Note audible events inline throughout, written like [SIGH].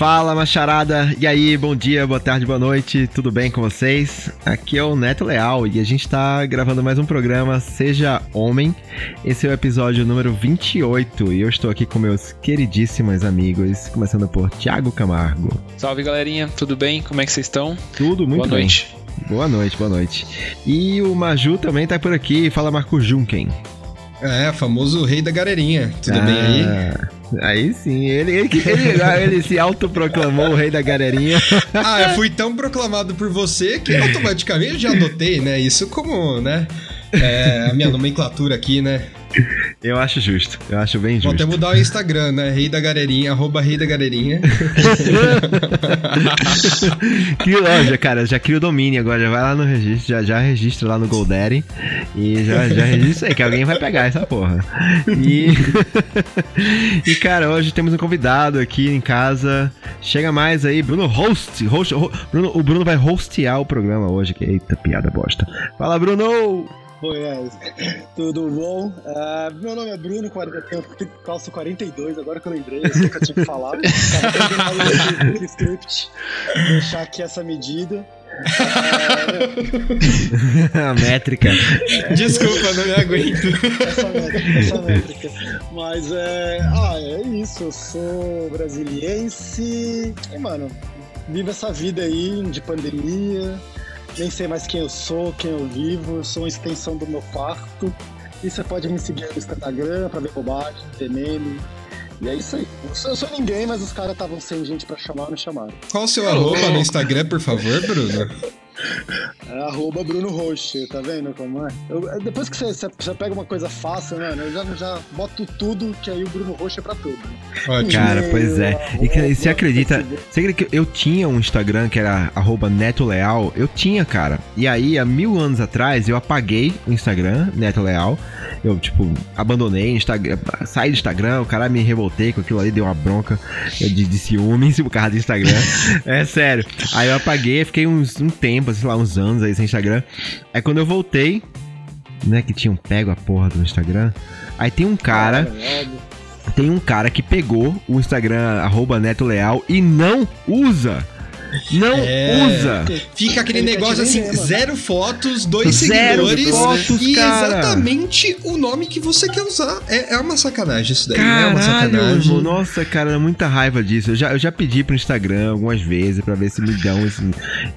Fala, macharada! E aí, bom dia, boa tarde, boa noite, tudo bem com vocês? Aqui é o Neto Leal e a gente tá gravando mais um programa Seja Homem. Esse é o episódio número 28 e eu estou aqui com meus queridíssimos amigos, começando por Thiago Camargo. Salve, galerinha, tudo bem? Como é que vocês estão? Tudo muito boa bem. Noite. Boa noite, boa noite. E o Maju também tá por aqui. Fala, Marco Junken. É, famoso rei da galerinha. Tudo ah, bem aí? Aí sim, ele, ele, ele, [LAUGHS] ele se autoproclamou o rei da galerinha. [LAUGHS] ah, eu fui tão proclamado por você que automaticamente já adotei, né? Isso como, né? É, a minha nomenclatura aqui, né? Eu acho justo, eu acho bem justo. Vou até mudar o Instagram, né? Rei da Galerinha, arroba Rei da Galerinha. [LAUGHS] que loja, cara, já cria o domínio agora, já vai lá no registro, já, já registra lá no GoDaddy e já, já registra aí, que alguém vai pegar essa porra. E, [LAUGHS] e cara, hoje temos um convidado aqui em casa, chega mais aí, Bruno Host, host, host Bruno, o Bruno vai hostear o programa hoje, que eita, piada bosta. Fala, Bruno! Oi, tudo bom? Uh, meu nome é Bruno, eu calço 42, agora que eu lembrei, eu sei que eu tinha que falar. Tava no script, deixar aqui essa medida. A métrica. Desculpa, não me aguento. Essa métrica, essa métrica. Mas é. Ah, é isso. Eu sou brasiliense. E, mano, vivo essa vida aí de pandemia nem sei mais quem eu sou, quem eu vivo, eu sou uma extensão do meu quarto. E você pode me seguir no Instagram pra ver bobagem, ver meme. E é isso aí. Eu sou, eu sou ninguém, mas os caras estavam sem gente pra chamar, me chamaram. Qual o seu arroba no Instagram, por favor, Bruno? É arroba Bruno Roxo, tá vendo como é? Eu, depois que você, você, pega uma coisa fácil, mano, eu já, já boto tudo, que aí o Bruno Roxo é pra tudo. Ótimo. [LAUGHS] Cara, pois é. E, e você acredita, você acredita que eu tinha um Instagram que era arroba Neto Leal? Eu tinha, cara. E aí, há mil anos atrás, eu apaguei o Instagram, Neto Leal. Eu, tipo, abandonei Instagram, saí do Instagram, o cara me revoltei com aquilo ali, deu uma bronca de, de ciúmes por causa do Instagram. [LAUGHS] é sério. Aí eu apaguei, fiquei uns, um tempo sei lá, uns anos aí sem Instagram. Aí quando eu voltei, né, que tinham pego a porra do Instagram, aí tem um cara. Tem um cara que pegou o Instagram, arroba Neto Leal, e não usa. Não é, usa. Fica aquele negócio assim, zero fotos, dois zero seguidores fotos, e cara. exatamente o nome que você quer usar. É, é uma sacanagem isso daí, Caralho, é uma sacanagem. Nossa, cara, muita raiva disso. Eu já, eu já pedi pro Instagram algumas vezes pra ver se me dão esse.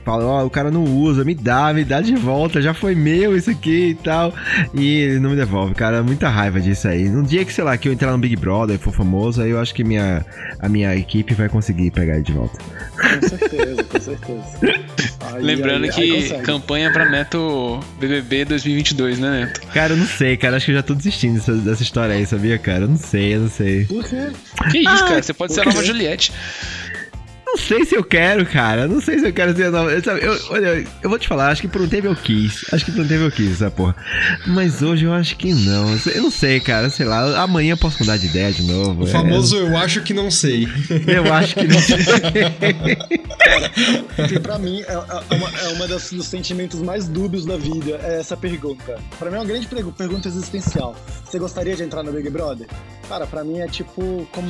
Fala, ó, oh, o cara não usa, me dá, me dá de volta, já foi meu isso aqui e tal. E ele não me devolve, cara, muita raiva disso aí. No dia que, sei lá, que eu entrar no Big Brother e for famoso, aí eu acho que minha, a minha equipe vai conseguir pegar ele de volta. Com certeza, com certeza. Aí, Lembrando aí, que aí campanha pra Neto BBB 2022, né, Neto? Cara, eu não sei, cara. Acho que eu já tô desistindo dessa, dessa história aí, sabia, cara? Eu não sei, eu não sei. Por quê? Que isso, ah, cara? Você pode ser a nova Juliette não sei se eu quero, cara. Não sei se eu quero ser nova. Sabe, eu, olha, eu vou te falar, acho que por um tempo eu quis. Acho que por um tempo eu quis essa porra. Mas hoje eu acho que não. Eu não sei, cara. Sei lá, amanhã eu posso mudar de ideia de novo. O famoso é... eu acho que não sei. [LAUGHS] Eu acho que não sei. cara, porque pra mim é, é uma, é uma das, dos sentimentos mais dúbios da vida. É essa pergunta. Pra mim é uma grande pergunta existencial. Você gostaria de entrar no Big Brother? Cara, pra mim é tipo como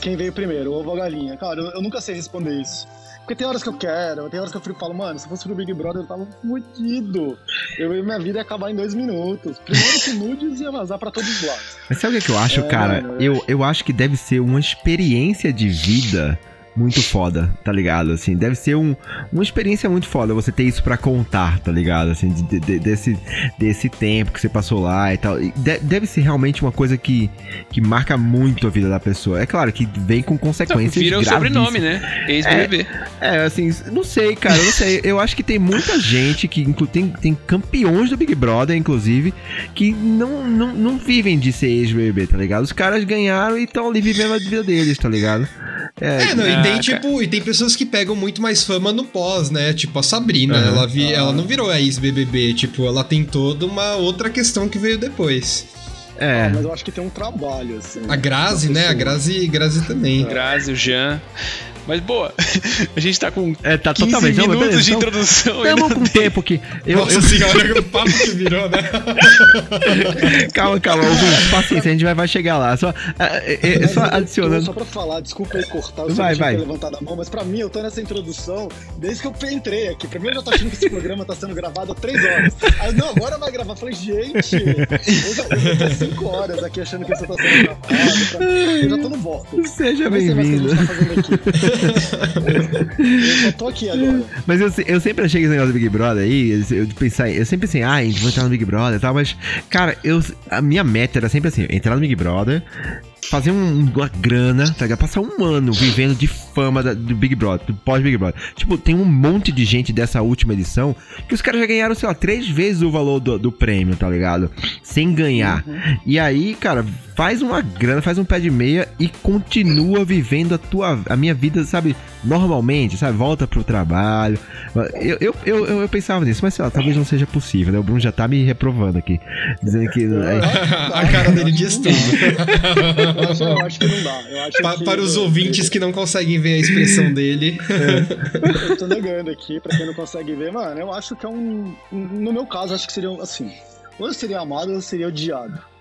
quem veio primeiro, ovo ou galinha. Cara, eu, eu, nunca sei responder isso. Porque tem horas que eu quero, tem horas que eu falo, mano, se fosse pro Big Brother eu tava fudido. Eu, minha vida ia acabar em dois minutos. Primeiro que nudes ia vazar pra todos os lados. Mas sabe o que eu acho, é, cara? Eu, eu acho que deve ser uma experiência de vida muito foda, tá ligado? Assim, deve ser um, uma experiência muito foda você ter isso para contar, tá ligado? Assim, de, de, desse, desse tempo que você passou lá e tal. De, deve ser realmente uma coisa que, que marca muito a vida da pessoa. É claro que vem com consequências Vira o sobrenome, né? Ex-BBB. É, é, assim, não sei, cara, não sei. Eu acho que tem muita gente que tem, tem campeões do Big Brother, inclusive, que não, não, não vivem de ser ex-BBB, tá ligado? Os caras ganharam e estão ali vivendo a vida deles, tá ligado? É, é não, e tem, tipo, e tem pessoas que pegam muito mais fama no pós, né? Tipo, a Sabrina, uhum. ela, vi, ela não virou ex-BBB, tipo, ela tem toda uma outra questão que veio depois. É. Ah, mas eu acho que tem um trabalho, assim. A Grazi, né? A Grazi, Grazi também. É. Grazi, o Jean. Mas boa, [LAUGHS] a gente tá com é, tá 15 totalmente, minutos não, de introdução. Estamos com tempo aqui. Eu, Nossa eu... senhora, o papo que virou, né? [LAUGHS] calma, calma, ouvinte, paciência, a gente vai, vai chegar lá. Só, é, é, é só adicionando. Só pra falar, desculpa aí cortar, eu vai, vai. levantar a mão, mas pra mim, eu tô nessa introdução desde que eu entrei aqui. Pra mim, eu já tô achando que esse programa tá sendo gravado há três horas. Aí, não, agora vai gravar. Eu falei, gente, eu já, eu já tô cinco horas aqui achando que isso tá sendo gravado. Pra... Eu já tô no voto. Seja bem-vindo. Tá eu tô aqui agora. Mas eu, eu sempre achei que esse negócio do Big Brother aí, eu, pensar, eu sempre pensei, ah, vou entrar no Big Brother e tal, mas, cara, eu, a minha meta era sempre assim, entrar no Big Brother, fazer um, uma grana, tá ligado? Passar um ano vivendo de fama da, do Big Brother, do pós-Big Brother. Tipo, tem um monte de gente dessa última edição que os caras já ganharam, sei lá, três vezes o valor do, do prêmio, tá ligado? Sem ganhar. Uhum. E aí, cara, faz uma grana, faz um pé de meia e continua vivendo a tua a minha vida, sabe, normalmente, sabe? Volta pro trabalho. Eu, eu, eu, eu, eu pensava nisso, mas sei lá, talvez não seja possível, né? O Bruno já tá me reprovando aqui. Dizendo que. [LAUGHS] É... a cara dele diz tudo. [LAUGHS] eu acho que não dá. Pa, que, para os ouvintes que não conseguem ver a expressão dele. É. eu tô negando aqui, pra quem não consegue ver, mano, eu acho que é um. No meu caso, acho que seria assim. Ou eu seria amado ou eu seria odiado.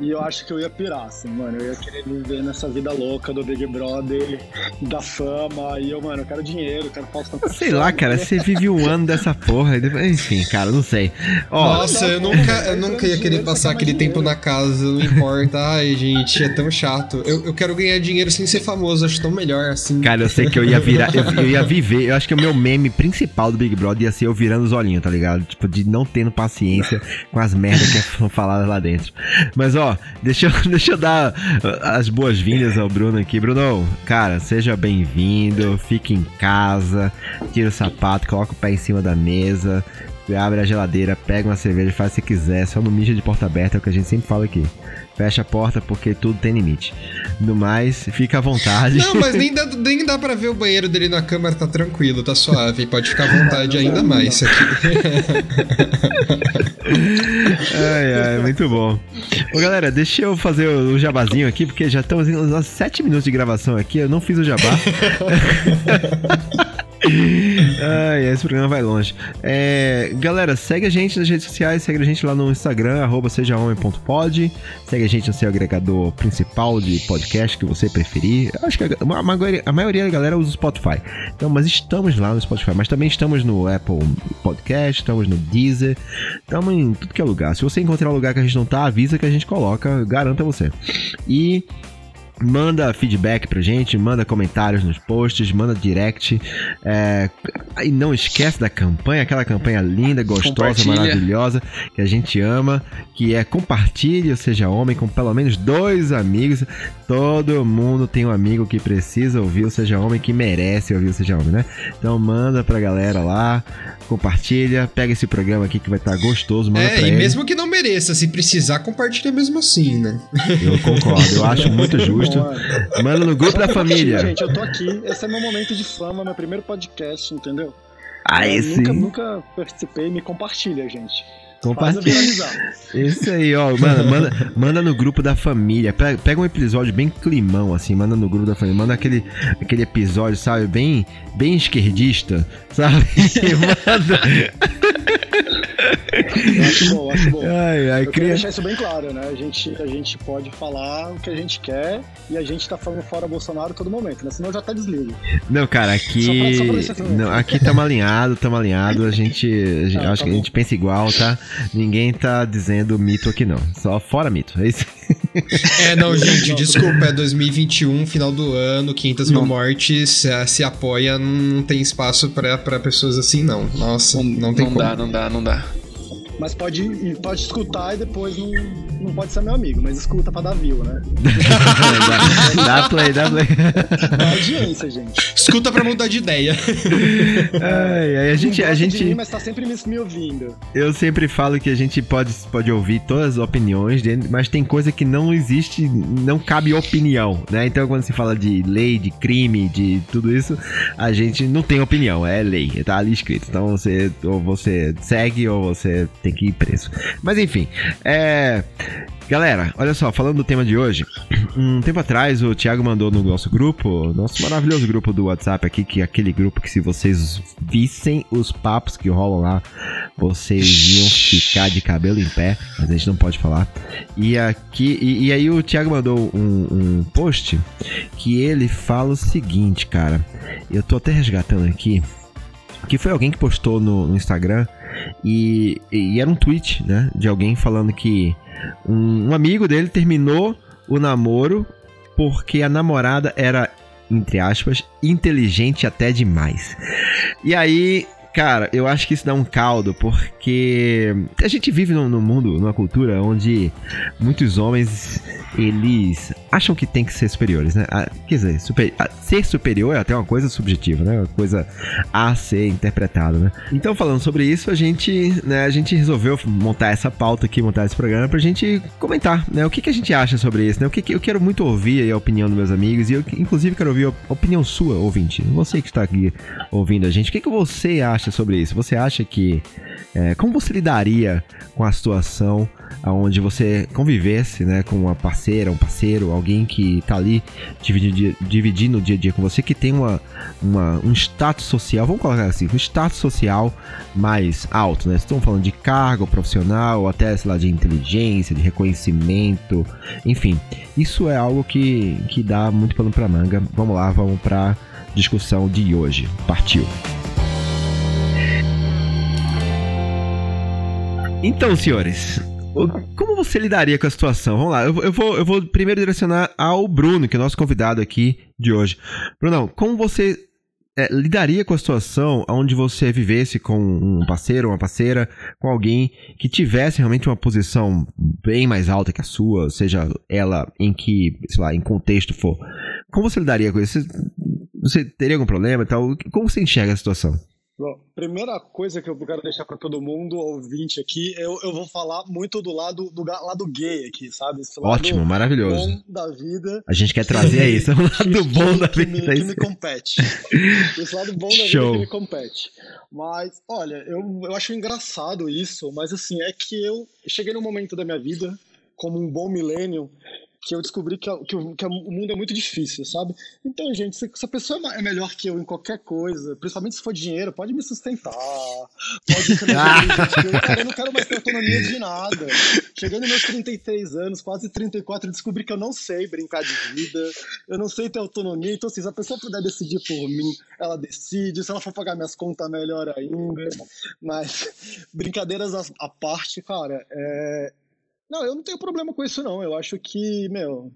E eu acho que eu ia pirar, assim, mano. Eu ia querer viver nessa vida louca do Big Brother, da fama. E eu, mano, eu quero dinheiro, eu quero pauta. Sei lá, cara, você vive um ano dessa porra. Enfim, cara, não sei. Ó, Nossa, eu nunca, eu nunca ia querer passar aquele tempo na casa, não importa. Ai, gente, é tão chato. Eu, eu quero ganhar dinheiro sem ser famoso, acho tão melhor assim. Cara, eu sei que eu ia virar, eu, eu ia viver. Eu acho que o meu meme principal do Big Brother ia ser eu virando os olhinhos, tá ligado? Tipo, de não tendo paciência com as merdas que [LAUGHS] são faladas lá dentro. Mas, ó, deixa eu, [LAUGHS] deixa eu dar as boas-vindas ao Bruno aqui. Bruno, cara, seja bem-vindo, fique em casa, tira o sapato, coloca o pé em cima da mesa, abre a geladeira, pega uma cerveja, faz o que quiser, só não mija de porta aberta, é o que a gente sempre fala aqui. Fecha a porta porque tudo tem limite. No mais, fica à vontade. Não, mas nem dá, [LAUGHS] nem dá pra ver o banheiro dele na câmera, tá tranquilo, tá suave. Pode ficar à vontade ainda mais aqui. [LAUGHS] ai, ai, muito bom. Ô, galera, deixa eu fazer o jabazinho aqui, porque já estamos nos 7 minutos de gravação aqui, eu não fiz o jabá. [LAUGHS] Ai, esse programa vai longe. É, galera, segue a gente nas redes sociais, segue a gente lá no Instagram, sejahomem.pod. Segue a gente no seu agregador principal de podcast que você preferir. acho que a, a, maioria, a maioria da galera usa o Spotify. Então, mas estamos lá no Spotify, mas também estamos no Apple Podcast, estamos no Deezer, estamos em tudo que é lugar. Se você encontrar um lugar que a gente não tá, avisa que a gente coloca, garanta você. E Manda feedback pra gente, manda comentários nos posts, manda direct. É, e não esquece da campanha, aquela campanha linda, gostosa, maravilhosa, que a gente ama, que é compartilhe, ou seja, homem, com pelo menos dois amigos. Todo mundo tem um amigo que precisa ouvir, ou seja, homem, que merece ouvir, ou seja, homem, né? Então manda pra galera lá, compartilha, pega esse programa aqui que vai estar tá gostoso, manda é, pra e ele. mesmo que não mereça, se precisar, compartilha mesmo assim, né? Eu concordo, eu acho muito justo. Manda no grupo da família. Gente, eu tô aqui, esse é meu momento de fama, meu primeiro podcast, entendeu? Ah, esse... Nunca, nunca participei, me compartilha, gente. Compartilha. Isso aí, ó. Manda, manda, manda no grupo da família. Pega, pega, um episódio bem climão, assim. Manda no grupo da família. Manda aquele, aquele episódio, sabe? Bem, bem esquerdista, sabe? [LAUGHS] [LAUGHS] manda. Eu acho bom, acho bom. Ai, ai, Eu queria deixar isso bem claro, né? A gente, a gente pode falar o que a gente quer e a gente tá falando fora Bolsonaro todo momento, né? Senão eu já tá desligo. Não, cara, aqui. Só pra, só pra não, aqui tamo alinhado, tamo alinhado. A gente. A gente ah, acho tá que bom. a gente pensa igual, tá? Ninguém tá dizendo mito aqui, não. Só fora mito. É isso. É, não, [LAUGHS] gente, desculpa. É 2021, final do ano, 500 mil mortes. Se, se apoia, não tem espaço pra, pra pessoas assim, não. Nossa, não, não tem não como. Não dá, não dá, não dá. Mas pode, pode escutar e depois não, não pode ser meu amigo, mas escuta pra dar view, né? dá, [LAUGHS] dá play, dá play. Dá audiência, gente. Escuta pra mudar de ideia. Ai, ai, a gente. A gente mim, mas tá sempre me, me ouvindo. Eu sempre falo que a gente pode, pode ouvir todas as opiniões, mas tem coisa que não existe, não cabe opinião, né? Então quando se fala de lei, de crime, de tudo isso, a gente não tem opinião, é lei, tá ali escrito. Então você ou você segue ou você tem tem que ir preso. Mas enfim, é. Galera, olha só, falando do tema de hoje, [CLEARS THROAT] um tempo atrás o Thiago mandou no nosso grupo, nosso maravilhoso grupo do WhatsApp aqui, que é aquele grupo que se vocês vissem os papos que rolam lá, vocês iam ficar de cabelo em pé, mas a gente não pode falar. E aqui, e, e aí o Thiago mandou um, um post que ele fala o seguinte, cara. Eu tô até resgatando aqui que foi alguém que postou no, no Instagram e, e, era um tweet, né, de alguém falando que um, um amigo dele terminou o namoro porque a namorada era, entre aspas, inteligente até demais. E aí Cara, eu acho que isso dá um caldo, porque a gente vive num, num, mundo, numa cultura onde muitos homens, eles acham que tem que ser superiores, né? Ah, quer dizer, super, ah, ser superior é até uma coisa subjetiva, né? Uma coisa a ser interpretada, né? Então, falando sobre isso, a gente, né, a gente resolveu montar essa pauta aqui, montar esse programa pra gente comentar, né? O que, que a gente acha sobre isso, né? O que, que eu quero muito ouvir a opinião dos meus amigos e eu, inclusive, quero ouvir a opinião sua, ouvinte. Você que está aqui ouvindo a gente, o que, que você acha acha sobre isso? Você acha que. É, como você lidaria com a situação onde você convivesse né, com uma parceira, um parceiro, alguém que tá ali dividindo, dividindo o dia a dia com você, que tem uma, uma, um status social, vamos colocar assim, um status social mais alto, né? Estamos falando de cargo profissional, até, sei lá, de inteligência, de reconhecimento, enfim. Isso é algo que, que dá muito pano pra manga. Vamos lá, vamos pra discussão de hoje. Partiu! Então, senhores, como você lidaria com a situação? Vamos lá, eu, eu, vou, eu vou primeiro direcionar ao Bruno, que é nosso convidado aqui de hoje. Brunão, como você é, lidaria com a situação onde você vivesse com um parceiro, uma parceira, com alguém que tivesse realmente uma posição bem mais alta que a sua, seja ela em que, sei lá, em contexto for? Como você lidaria com isso? Você, você teria algum problema e tal? Como você enxerga a situação? Bom, primeira coisa que eu quero deixar para todo mundo, ouvinte aqui, eu, eu vou falar muito do lado do lado gay aqui, sabe? Esse Ótimo, maravilhoso. Bom da vida. A gente quer trazer isso, [LAUGHS] o [LAUGHS] lado bom da vida. Que me, que me compete. Esse lado bom da Show. vida que me compete. Mas, olha, eu, eu acho engraçado isso, mas assim, é que eu cheguei num momento da minha vida, como um bom milênio, que eu descobri que, que, que, o mundo é muito difícil, sabe? Então, gente, se, se, a pessoa é melhor que eu em qualquer coisa, principalmente se for dinheiro, pode me sustentar. Pode ser eu, eu não quero mais ter autonomia de nada. Chegando meus 33 anos, quase 34, eu descobri que eu não sei brincar de vida, eu não sei ter autonomia. Então, assim, se a pessoa puder decidir por mim, ela decide. Se ela for pagar minhas contas, melhor ainda. Mas, brincadeiras à parte, cara, é, não, eu não tenho problema com isso, não. Eu acho que, meu,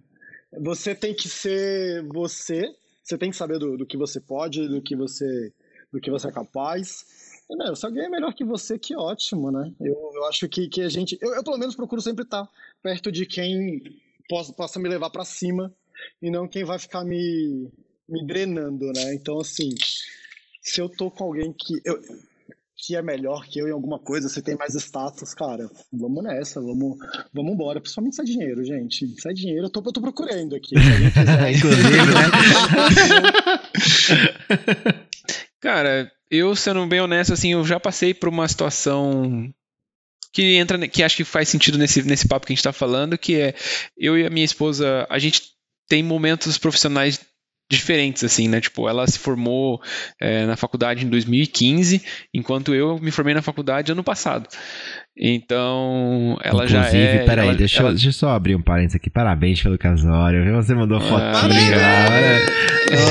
você tem que ser você, você tem que saber do, do que você pode, do que você, do que você é capaz. E, meu, se alguém é melhor que você, que ótimo, né? Eu, eu acho que, que a gente. Eu, eu, pelo menos, procuro sempre estar perto de quem possa, possa me levar para cima e não quem vai ficar me, me drenando, né? Então, assim, se eu tô com alguém que. Eu, que é melhor que eu em alguma coisa, você tem mais status, cara, vamos nessa, vamos, vamos embora. Principalmente se é dinheiro, gente. Se é dinheiro, eu tô, eu tô procurando aqui. [LAUGHS] Inclusive, né? [LAUGHS] cara, eu sendo bem honesto, assim, eu já passei por uma situação que entra, que acho que faz sentido nesse, nesse papo que a gente tá falando, que é eu e a minha esposa, a gente tem momentos profissionais diferentes, assim, né? Tipo, ela se formou é, na faculdade em 2015, enquanto eu me formei na faculdade ano passado. Então, ela Inclusive, já é. Peraí, ela, deixa, ela... deixa eu só abrir um parênteses aqui. Parabéns pelo casório. Você mandou ah, lá.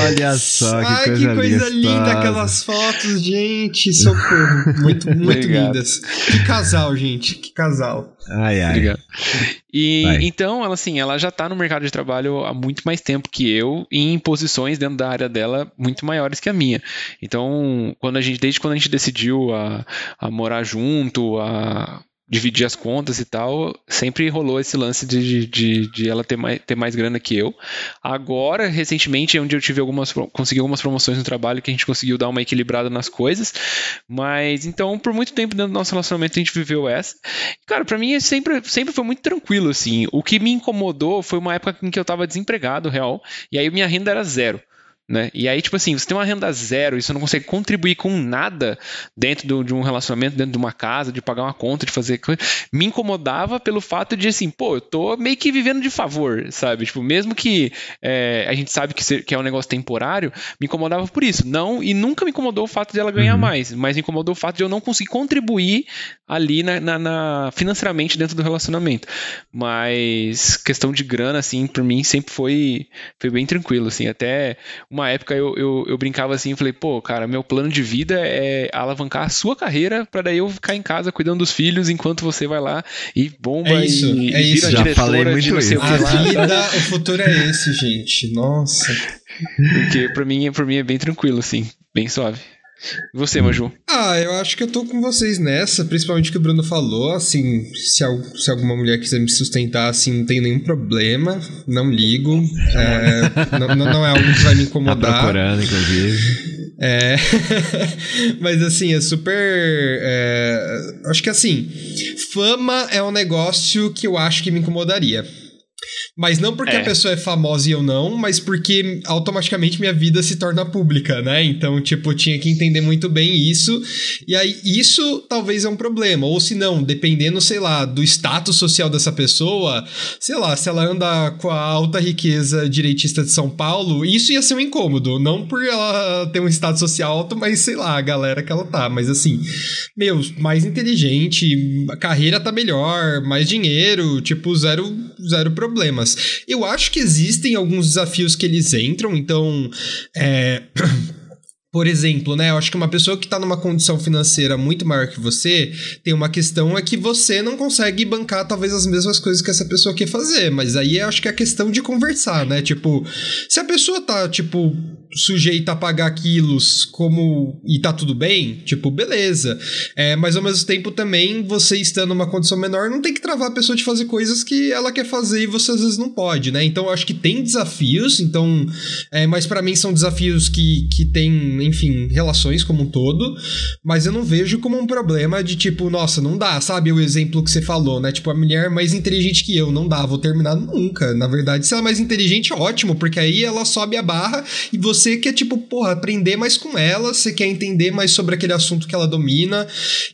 Olha [LAUGHS] só que Ai, coisa, que coisa linda aquelas fotos, gente. Socorro. Muito, muito lindas. Que casal, gente. Que casal. Ai, ai. Obrigado. E Vai. então, ela assim, ela já está no mercado de trabalho há muito mais tempo que eu, em posições dentro da área dela muito maiores que a minha. Então, quando a gente, desde quando a gente decidiu a, a morar junto, a dividir as contas e tal, sempre rolou esse lance de, de, de ela ter mais, ter mais grana que eu. Agora, recentemente, é onde eu tive algumas, consegui algumas promoções no trabalho que a gente conseguiu dar uma equilibrada nas coisas, mas então, por muito tempo dentro do nosso relacionamento a gente viveu essa. Cara, para mim sempre, sempre foi muito tranquilo, assim. O que me incomodou foi uma época em que eu tava desempregado, real, e aí minha renda era zero. Né? E aí, tipo assim, você tem uma renda zero e você não consegue contribuir com nada dentro de um relacionamento, dentro de uma casa, de pagar uma conta, de fazer coisa. Me incomodava pelo fato de, assim, pô, eu tô meio que vivendo de favor, sabe? Tipo, mesmo que é, a gente sabe que, que é um negócio temporário, me incomodava por isso. Não, e nunca me incomodou o fato de ela ganhar uhum. mais, mas me incomodou o fato de eu não conseguir contribuir ali na, na, na, financeiramente dentro do relacionamento. Mas questão de grana, assim, por mim sempre foi, foi bem tranquilo, assim. Até uma época eu, eu, eu brincava assim, falei, pô, cara, meu plano de vida é alavancar a sua carreira para daí eu ficar em casa cuidando dos filhos enquanto você vai lá e bomba é isso, e, é e isso. Já falei muito isso. A vida, [LAUGHS] o futuro é esse, gente. Nossa. Porque pra mim, pra mim é bem tranquilo, assim, bem suave. E você, Maju? Ah, eu acho que eu tô com vocês nessa, principalmente o que o Bruno falou, assim, se, se alguma mulher quiser me sustentar, assim, não tem nenhum problema, não ligo, [LAUGHS] é, não, não, é algo que vai me incomodar. Tá procurando, inclusive. É, [LAUGHS] mas assim, é super, é, acho que assim, fama é um negócio que eu acho que me incomodaria. Mas não porque é. a pessoa é famosa e eu não, mas porque automaticamente minha vida se torna pública, né? Então, tipo, eu tinha que entender muito bem isso. E aí, isso talvez é um problema. Ou se não, dependendo, sei lá, do status social dessa pessoa, sei lá, se ela anda com a alta riqueza direitista de São Paulo, isso ia ser um incômodo. Não por ela ter um status social alto, mas sei lá, a galera que ela tá. Mas assim, meu, mais inteligente, a carreira tá melhor, mais dinheiro, tipo, zero, zero problema problemas. Eu acho que existem alguns desafios que eles entram, então. É... [CLEARS THROAT] Por exemplo, né? Eu acho que uma pessoa que está numa condição financeira muito maior que você, tem uma questão é que você não consegue bancar talvez as mesmas coisas que essa pessoa quer fazer. Mas aí eu acho que é questão de conversar, né? Tipo, se a pessoa tá, tipo, sujeita a pagar quilos como e tá tudo bem, tipo, beleza. É, mas ao mesmo tempo também você estando numa condição menor não tem que travar a pessoa de fazer coisas que ela quer fazer e você às vezes não pode, né? Então eu acho que tem desafios, então, é, mas para mim são desafios que, que tem, enfim, relações como um todo, mas eu não vejo como um problema de tipo, nossa, não dá, sabe? O exemplo que você falou, né? Tipo, a mulher mais inteligente que eu, não dá, vou terminar nunca. Na verdade, se ela é mais inteligente, ótimo, porque aí ela sobe a barra e você você quer, tipo, porra, aprender mais com ela, você quer entender mais sobre aquele assunto que ela domina.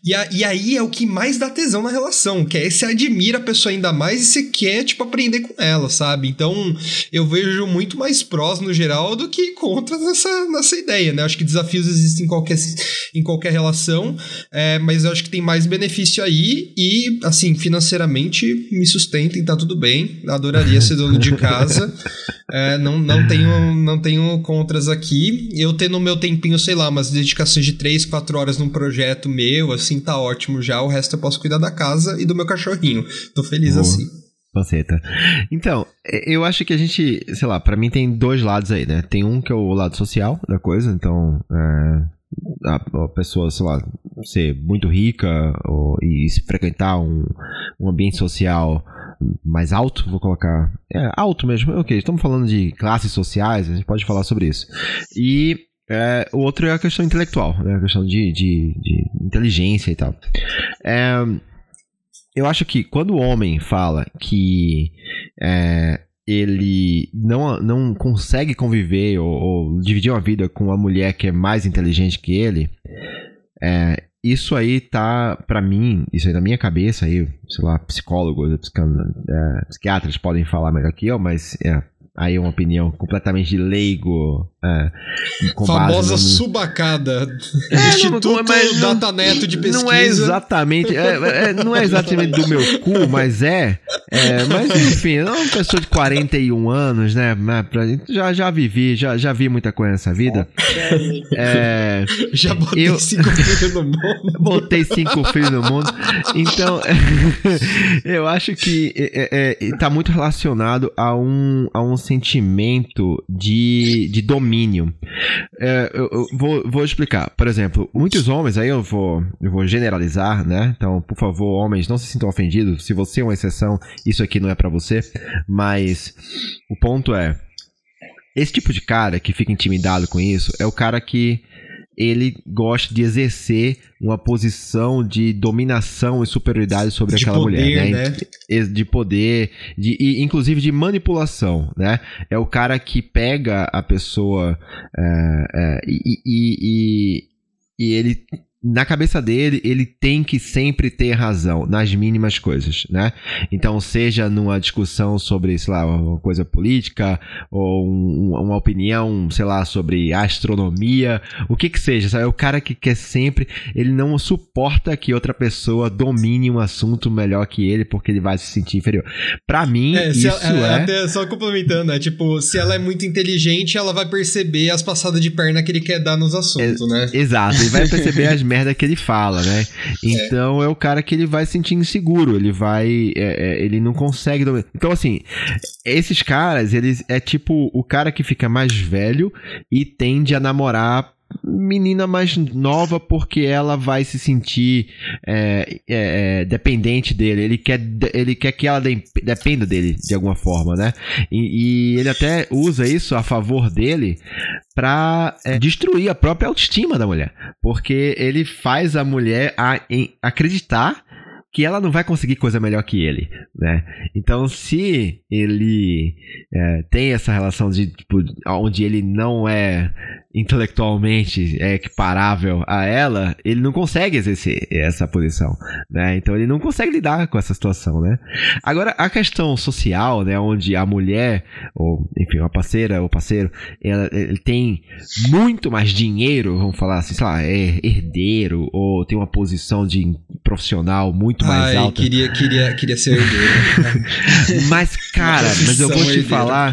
E, a, e aí é o que mais dá tesão na relação, que é você admira a pessoa ainda mais e você quer, tipo, aprender com ela, sabe? Então, eu vejo muito mais prós no geral do que contras nessa, nessa ideia, né? Acho que desafios existem em qualquer, em qualquer relação, é, mas eu acho que tem mais benefício aí e, assim, financeiramente me sustentem, tá tudo bem. Adoraria ser dono de casa. [LAUGHS] É, não, não, tenho, não tenho contras aqui. Eu tendo o meu tempinho, sei lá, umas dedicações de 3, 4 horas num projeto meu, assim, tá ótimo já. O resto eu posso cuidar da casa e do meu cachorrinho. Tô feliz Boa. assim. Faceta. Então, eu acho que a gente, sei lá, para mim tem dois lados aí, né? Tem um que é o lado social da coisa, então é, a, pessoa, sei lá, ser muito rica ou, e frequentar um, um ambiente social mais alto, vou colocar. É, alto mesmo, ok. Estamos falando de classes sociais, a gente pode falar sobre isso. E é, o outro é a questão intelectual, né? a questão de, de, de inteligência e tal. É, eu acho que quando o homem fala que é, ele não, não consegue conviver ou, ou, dividir uma vida com uma mulher que é mais inteligente que ele, é, isso aí tá, para mim, isso aí na minha cabeça aí, sei lá, psicólogos, é, psiquiatras podem falar melhor que eu, mas é, aí é uma opinião completamente de leigo. É, Famosa no... subacada é, Instituto não, mas, Data Neto de Pesquisa. Não é exatamente, é, é, não é exatamente do meu cu, mas é. é mas enfim, é uma pessoa de 41 anos, né? Já, já vivi, já, já vi muita coisa nessa vida. É, já botei eu, cinco filhos no mundo. [LAUGHS] Botei cinco filhos no mundo. Então, [LAUGHS] eu acho que é, é, tá muito relacionado a um, a um sentimento de, de domínio. É, eu, eu vou, vou explicar. Por exemplo, muitos homens, aí eu vou, eu vou generalizar, né? Então, por favor, homens, não se sintam ofendidos. Se você é uma exceção, isso aqui não é para você. Mas o ponto é. Esse tipo de cara que fica intimidado com isso é o cara que ele gosta de exercer uma posição de dominação e superioridade sobre de aquela poder, mulher, né? né? De poder, de, e, inclusive de manipulação, né? É o cara que pega a pessoa é, é, e, e, e, e ele na cabeça dele, ele tem que sempre ter razão nas mínimas coisas, né? Então, seja numa discussão sobre, sei lá, uma coisa política ou um, uma opinião, sei lá, sobre astronomia, o que que seja, sabe? É o cara que quer sempre, ele não suporta que outra pessoa domine um assunto melhor que ele porque ele vai se sentir inferior. Para mim, é, isso ela, é... Até só complementando, é tipo, se ela é muito inteligente, ela vai perceber as passadas de perna que ele quer dar nos assuntos, é, né? Exato, ele vai perceber as [LAUGHS] merda que ele fala, né? Então é, é o cara que ele vai se sentir inseguro, ele vai. É, é, ele não consegue. Então, assim, esses caras, eles é tipo o cara que fica mais velho e tende a namorar menina mais nova porque ela vai se sentir é, é, é dependente dele. Ele quer, ele quer que ela de, dependa dele de alguma forma, né? E, e ele até usa isso a favor dele para é, destruir a própria autoestima da mulher, porque ele faz a mulher a, em, acreditar que ela não vai conseguir coisa melhor que ele, né? Então, se ele é, tem essa relação de tipo, onde ele não é intelectualmente equiparável a ela, ele não consegue exercer essa posição, né? Então ele não consegue lidar com essa situação, né? Agora a questão social, né, onde a mulher ou enfim, uma parceira ou parceiro, ela, ele tem muito mais dinheiro, vamos falar assim, sei lá, é herdeiro ou tem uma posição de profissional muito mais Ai, alta. queria queria queria ser herdeiro. [LAUGHS] mas cara, mas eu vou te herdeiro. falar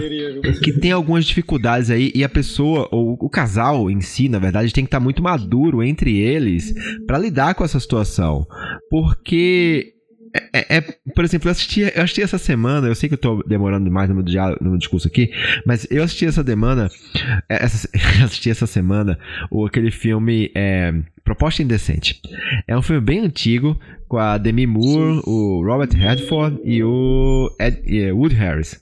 que tem algumas dificuldades aí e a pessoa ou o casal em si, na verdade, tem que estar tá muito maduro entre eles para lidar com essa situação. Porque é, é, é, por exemplo, eu assisti, eu assisti essa semana, eu sei que eu tô demorando demais no meu, diálogo, no meu discurso aqui, mas eu assisti essa semana, é, essa, [LAUGHS] assisti essa semana o, aquele filme é, Proposta Indecente. É um filme bem antigo, com a Demi Moore, o Robert Redford e o Ed, e Wood Harris.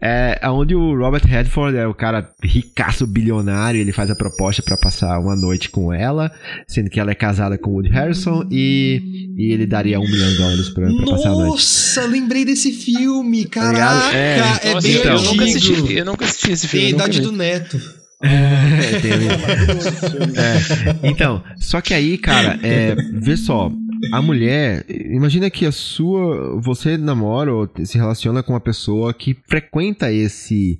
É, onde o Robert Redford é o cara ricaço bilionário, ele faz a proposta para passar uma noite com ela, sendo que ela é casada com o Wood Harrison e, e ele daria um milhão de dólares pra, pra passar a noite. Nossa, lembrei desse filme, tá caraca! É, é Nossa, bem então, eu nunca, assisti, eu nunca assisti esse filme. Tem a idade do Neto. É, [LAUGHS] é. Então, só que aí, cara, é, vê só, a mulher, imagina que a sua, você namora ou se relaciona com uma pessoa que frequenta esse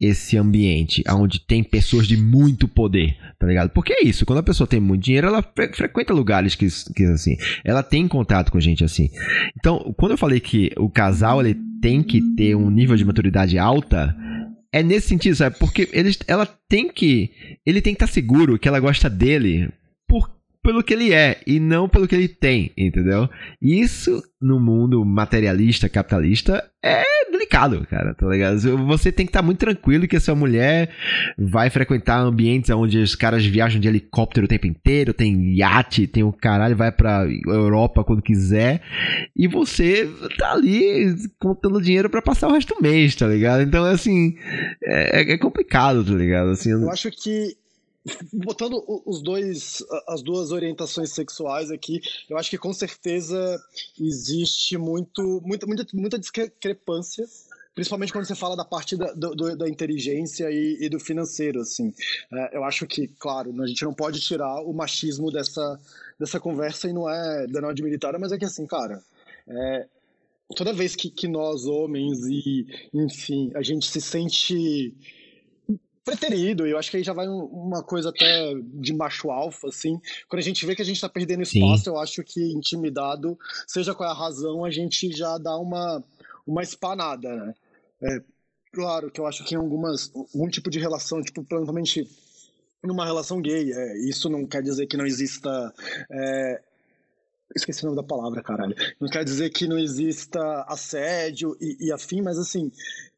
esse ambiente, onde tem pessoas de muito poder, tá ligado? Porque é isso, quando a pessoa tem muito dinheiro, ela fre frequenta lugares que, que assim, ela tem contato com gente assim. Então, quando eu falei que o casal ele tem que ter um nível de maturidade alta, é nesse sentido, sabe? Porque eles, ela tem que. Ele tem que estar tá seguro que ela gosta dele por pelo que ele é e não pelo que ele tem, entendeu? Isso no mundo materialista, capitalista, é delicado, cara, tá ligado? Você tem que estar tá muito tranquilo que a sua mulher vai frequentar ambientes onde os caras viajam de helicóptero o tempo inteiro, tem iate, tem o caralho, vai pra Europa quando quiser, e você tá ali contando dinheiro para passar o resto do mês, tá ligado? Então, assim, é, é complicado, tá ligado? Assim, eu acho que botando os dois as duas orientações sexuais aqui eu acho que com certeza existe muito muita muita, muita discrepância principalmente quando você fala da parte da, do, da inteligência e, e, do financeiro assim. É, eu acho que claro a gente não pode tirar o machismo dessa dessa conversa e não é da de militar mas é que assim cara é, toda vez que, que nós homens e enfim a gente se sente preterido, e eu acho que aí já vai uma coisa até de macho alfa, assim. Quando a gente vê que a gente tá perdendo espaço, Sim. eu acho que intimidado, seja qual é a razão, a gente já dá uma, uma espanada, né? É, claro que eu acho que em algumas, algum tipo de relação, tipo, provavelmente numa relação gay, é, isso não quer dizer que não exista. É, esqueci o nome da palavra, caralho. Não quer dizer que não exista assédio e, e afim, mas assim,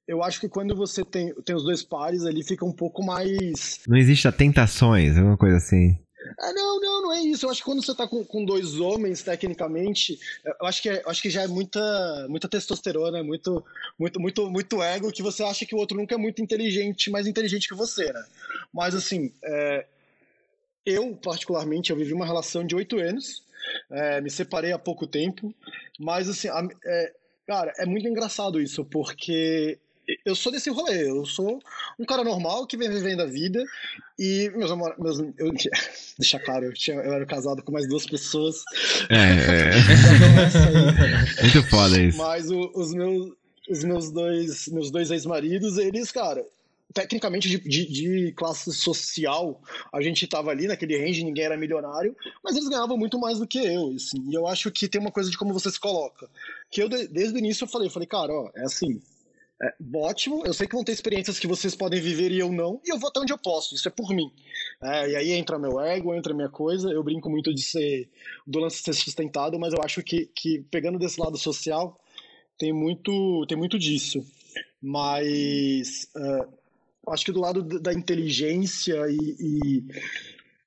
eu acho que quando você tem, tem os dois pares ali, fica um pouco mais. Não existe tentações, alguma coisa assim. Ah, não, não, não é isso. Eu acho que quando você tá com, com dois homens, tecnicamente, eu acho que, é, eu acho que já é muita, muita testosterona, muito, muito, muito, muito ego, que você acha que o outro nunca é muito inteligente, mais inteligente que você, né? Mas assim, é, eu, particularmente, eu vivi uma relação de oito anos, é, me separei há pouco tempo, mas assim, a, é, cara, é muito engraçado isso, porque eu sou desse rolê, eu sou um cara normal que vem vivendo a vida e meus amor, meus, eu, [LAUGHS] deixa claro, eu, tinha, eu era casado com mais duas pessoas. É, é. [LAUGHS] [LAUGHS] Muito foda isso. Mas o, os meus os meus dois meus dois ex-maridos, eles, cara, tecnicamente de, de, de, classe social, a gente estava ali naquele range, ninguém era milionário, mas eles ganhavam muito mais do que eu, assim, e eu acho que tem uma coisa de como você se coloca, que eu desde o início eu falei, eu falei, cara, ó, é assim, é, ótimo, eu sei que vão ter experiências que vocês podem viver e eu não, e eu vou até onde eu posso, isso é por mim. É, e aí entra meu ego, entra minha coisa, eu brinco muito de ser, do lance ser sustentado, mas eu acho que, que pegando desse lado social, tem muito, tem muito disso. Mas uh, acho que do lado da inteligência e, e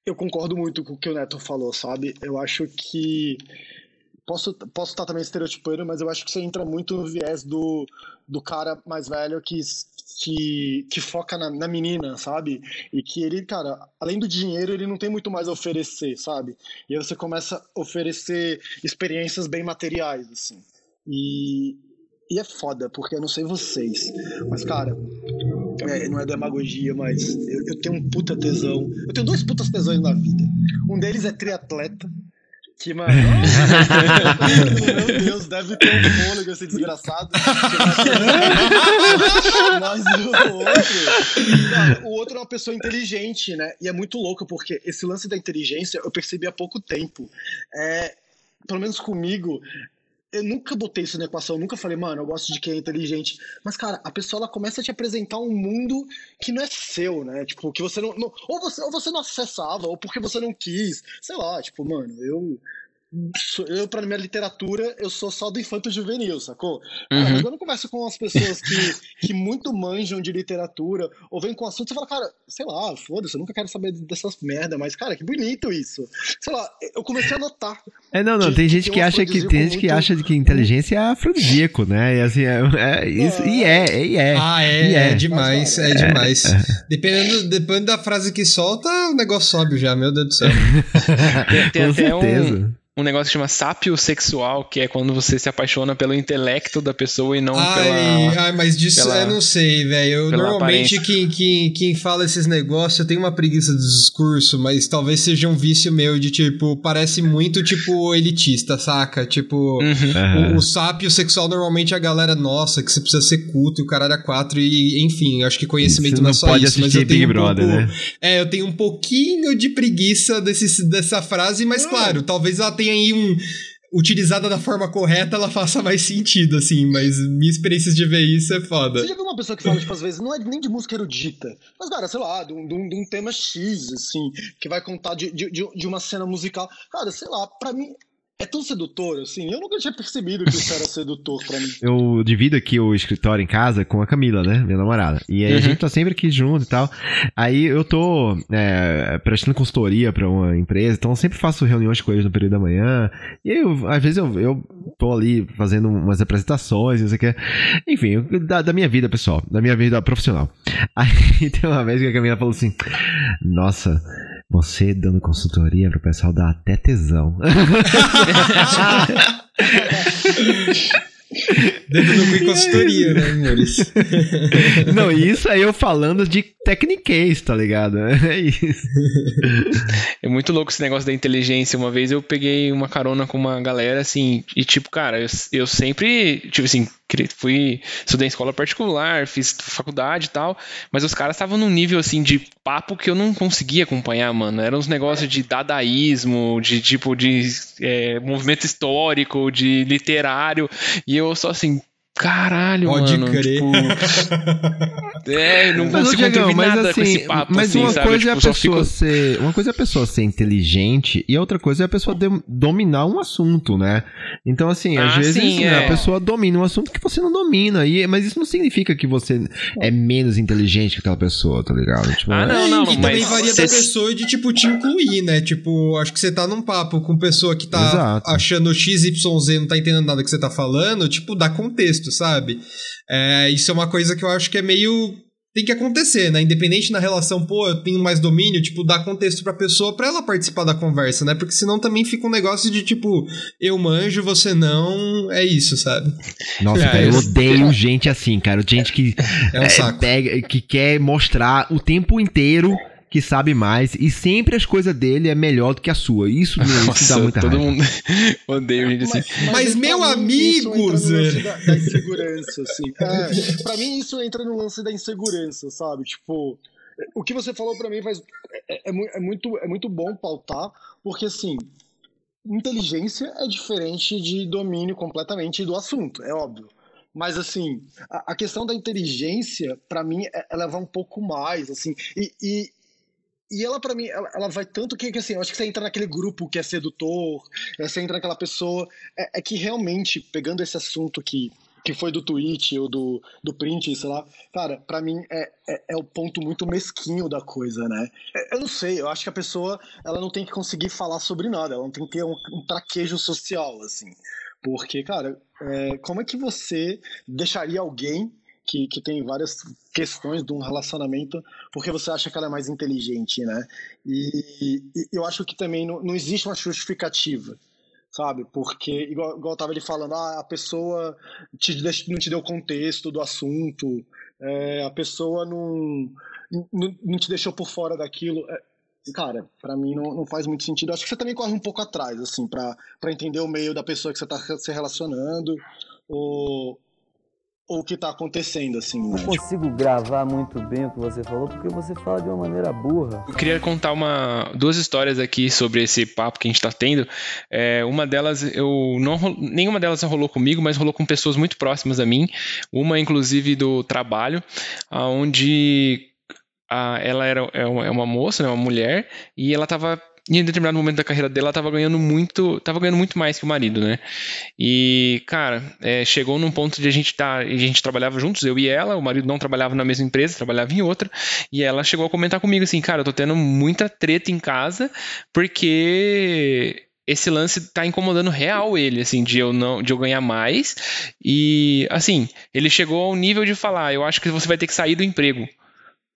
eu concordo muito com o que o Neto falou, sabe? Eu acho que posso, posso estar também estereotipando, mas eu acho que você entra muito no viés do, do cara mais velho que, que, que foca na, na, menina, sabe? E que ele, cara, além do dinheiro, ele não tem muito mais a oferecer, sabe? E aí você começa a oferecer experiências bem materiais, assim. E, e é foda, porque eu não sei vocês, mas, cara, é, não é demagogia, mas eu, eu tenho um puta tesão. Eu tenho dois putas tesões na vida. Um deles é triatleta que, mano, [LAUGHS] meu Deus, deve ter um fôlego esse desgraçado. Mas o outro, o outro é uma pessoa inteligente, né? E é muito louco, porque esse lance da inteligência eu percebi há pouco tempo. É, pelo menos comigo, eu nunca botei isso na equação, nunca falei, mano, eu gosto de quem é inteligente. Mas, cara, a pessoa ela começa a te apresentar um mundo que não é seu, né? Tipo, que você não. não ou, você, ou você não acessava, ou porque você não quis. Sei lá, tipo, mano, eu eu, pra minha literatura, eu sou só do infanto juvenil, sacou? Cara, uhum. mas quando eu converso com as pessoas que, que muito manjam de literatura, ou vem com assunto, você fala, cara, sei lá, foda-se, eu nunca quero saber dessas merda, mas, cara, que bonito isso. Sei lá, eu comecei a notar. É, não, não, tem gente que, acha que tem gente que acha que inteligência é afrodisíaco, né? E assim, é, é isso, é. e é, e é. Ah, é, é. é demais, é, demais. É. Dependendo, dependendo da frase que solta, o negócio sobe já, meu Deus do céu. [LAUGHS] tem, tem com certeza. Um um negócio que chama sápio sexual, que é quando você se apaixona pelo intelecto da pessoa e não ai, pela. Ai, mas disso pela, eu não sei, velho. Normalmente quem, quem, quem fala esses negócios, eu tenho uma preguiça do discurso, mas talvez seja um vício meu de tipo, parece muito tipo elitista, saca? Tipo, uhum. o, o sápio sexual normalmente é a galera nossa, que você precisa ser culto e o caralho é quatro, e enfim, acho que conhecimento você não, não é só pode isso, mas eu tenho Big um Brother, pouco, né? É, eu tenho um pouquinho de preguiça desse, dessa frase, mas ah. claro, talvez ela tenha tem aí um utilizada da forma correta, ela faça mais sentido, assim, mas minha experiência de ver isso é foda. Você já viu uma pessoa que fala, tipo, às vezes, não é nem de música erudita, mas, cara, sei lá, de um, de um, tema X, assim, que vai contar de, de, de uma cena musical. Cara, sei lá, pra mim, é tão sedutor, assim. Eu nunca tinha percebido que isso era [LAUGHS] sedutor pra mim. Eu divido aqui o escritório em casa com a Camila, né? Minha namorada. E aí uhum. a gente tá sempre aqui junto e tal. Aí eu tô é, prestando consultoria pra uma empresa, então eu sempre faço reuniões com eles no período da manhã. E aí, eu, às vezes, eu, eu tô ali fazendo umas apresentações, não sei o que. Enfim, da, da minha vida pessoal, da minha vida profissional. [LAUGHS] Aí tem uma vez que a Camila falou assim: Nossa você dando consultoria pro pessoal dá até tesão. [LAUGHS] Dentro do consultoria, né, amores? [LAUGHS] Não, isso aí eu falando de tecniquez, tá ligado? É isso. É muito louco esse negócio da inteligência. Uma vez eu peguei uma carona com uma galera, assim, e tipo, cara, eu, eu sempre, tipo assim, fui estudei em escola particular, fiz faculdade e tal, mas os caras estavam num nível assim de papo que eu não conseguia acompanhar, mano. Eram uns negócios de dadaísmo, de tipo de é, movimento histórico, de literário, e eu só assim, Caralho, Pode mano. Crer. Tipo... [LAUGHS] é, não mas, consigo Diagão, mas, nada assim, com esse papo, Mas assim, uma sabe? coisa tipo, é a tipo, pessoa fico... ser. Uma coisa é a pessoa ser inteligente e outra coisa é a pessoa de, dominar um assunto, né? Então, assim, às ah, vezes sim, é. a pessoa domina um assunto que você não domina. E, mas isso não significa que você é menos inteligente que aquela pessoa, tá ligado? Tipo, ah, não, não. E também varia da pessoa de, tipo, te incluir, né? Tipo, acho que você tá num papo com pessoa que tá Exato. achando XYZ, não tá entendendo nada que você tá falando, tipo, dá contexto sabe? É, isso é uma coisa que eu acho que é meio tem que acontecer, né? Independente na relação, pô, eu tenho mais domínio, tipo, dar contexto pra pessoa pra ela participar da conversa, né? Porque senão também fica um negócio de tipo, eu manjo, você não, é isso, sabe? Nossa, é, cara, eu odeio gente assim, cara. Gente que, é um é, saco. Pega, que quer mostrar o tempo inteiro que sabe mais e sempre as coisas dele é melhor do que a sua. Isso, meu, Nossa, isso dá muita todo raiva. mundo [LAUGHS] odeia gente assim. Mas, mas, mas meu amigo, Zé. Da, da insegurança, assim. É, [LAUGHS] pra mim isso entra no lance da insegurança, sabe? Tipo, o que você falou para mim faz é, é, é, muito é muito bom pautar, porque assim, inteligência é diferente de domínio completamente do assunto, é óbvio. Mas, assim, a, a questão da inteligência, para mim, é, ela vai um pouco mais, assim. E, e, e ela, para mim, ela, ela, vai tanto que, que, assim, eu acho que você entra naquele grupo que é sedutor, é, você entra naquela pessoa. É, é, que realmente, pegando esse assunto que, que foi do tweet ou do, do print, sei lá, cara, para mim é, é, é, o ponto muito mesquinho da coisa, né? É, eu não sei, eu acho que a pessoa ela não tem que conseguir falar sobre nada, ela não tem que ter um, um traquejo social, assim. Porque, cara, é, como é que você deixaria alguém que, que tem várias questões de um relacionamento, porque você acha que ela é mais inteligente, né? E, e eu acho que também não, não existe uma justificativa, sabe? Porque, igual, igual eu tava ali falando, ah, a pessoa te, não te deu contexto do assunto, é, a pessoa não, não, não, te deixou por fora daquilo. É, cara, para mim não, não faz muito sentido. Acho que você também corre um pouco atrás, assim, para entender o meio da pessoa que você tá se relacionando, ou, o que tá acontecendo, assim. Né? Não consigo gravar muito bem o que você falou, porque você fala de uma maneira burra. Eu queria contar uma, duas histórias aqui sobre esse papo que a gente tá tendo. É, uma delas, eu não, nenhuma delas rolou comigo, mas rolou com pessoas muito próximas a mim. Uma, inclusive, do trabalho, onde a, ela era é uma, é uma moça, né, uma mulher, e ela tava em determinado momento da carreira dela, ela tava ganhando muito, tava ganhando muito mais que o marido, né? E, cara, é, chegou num ponto de a gente tá, a gente trabalhava juntos, eu e ela, o marido não trabalhava na mesma empresa, trabalhava em outra, e ela chegou a comentar comigo assim, cara, eu tô tendo muita treta em casa, porque esse lance tá incomodando real ele, assim, de eu não, de eu ganhar mais. E assim, ele chegou ao nível de falar, eu acho que você vai ter que sair do emprego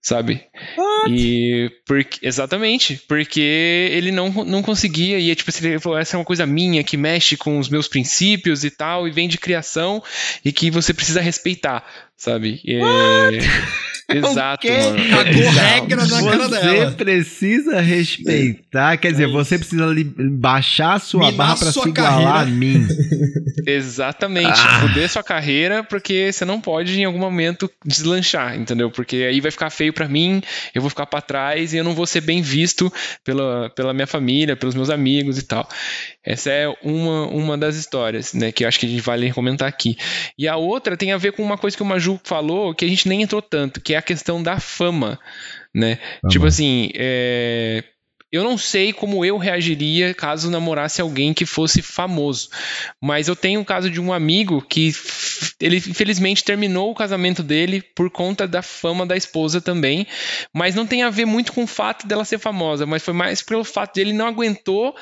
sabe? What? E porque exatamente, porque ele não, não conseguia e tipo ele falou essa é uma coisa minha que mexe com os meus princípios e tal e vem de criação e que você precisa respeitar, sabe? E, [LAUGHS] Exato, mano. Cagou regra na cara dela. Você precisa respeitar, quer dizer, é você precisa baixar a sua Minar barra pra se igualar a mim. [LAUGHS] Exatamente. Ah. Fuder sua carreira, porque você não pode em algum momento deslanchar, entendeu? Porque aí vai ficar feio para mim, eu vou ficar para trás e eu não vou ser bem visto pela, pela minha família, pelos meus amigos e tal. Essa é uma, uma das histórias, né, que eu acho que a gente vale comentar aqui. E a outra tem a ver com uma coisa que o Maju falou, que a gente nem entrou tanto, que é a questão da fama, né? Tipo assim, é, eu não sei como eu reagiria caso namorasse alguém que fosse famoso. Mas eu tenho o um caso de um amigo que ele infelizmente terminou o casamento dele por conta da fama da esposa também. Mas não tem a ver muito com o fato dela ser famosa, mas foi mais pelo fato de ele não aguentou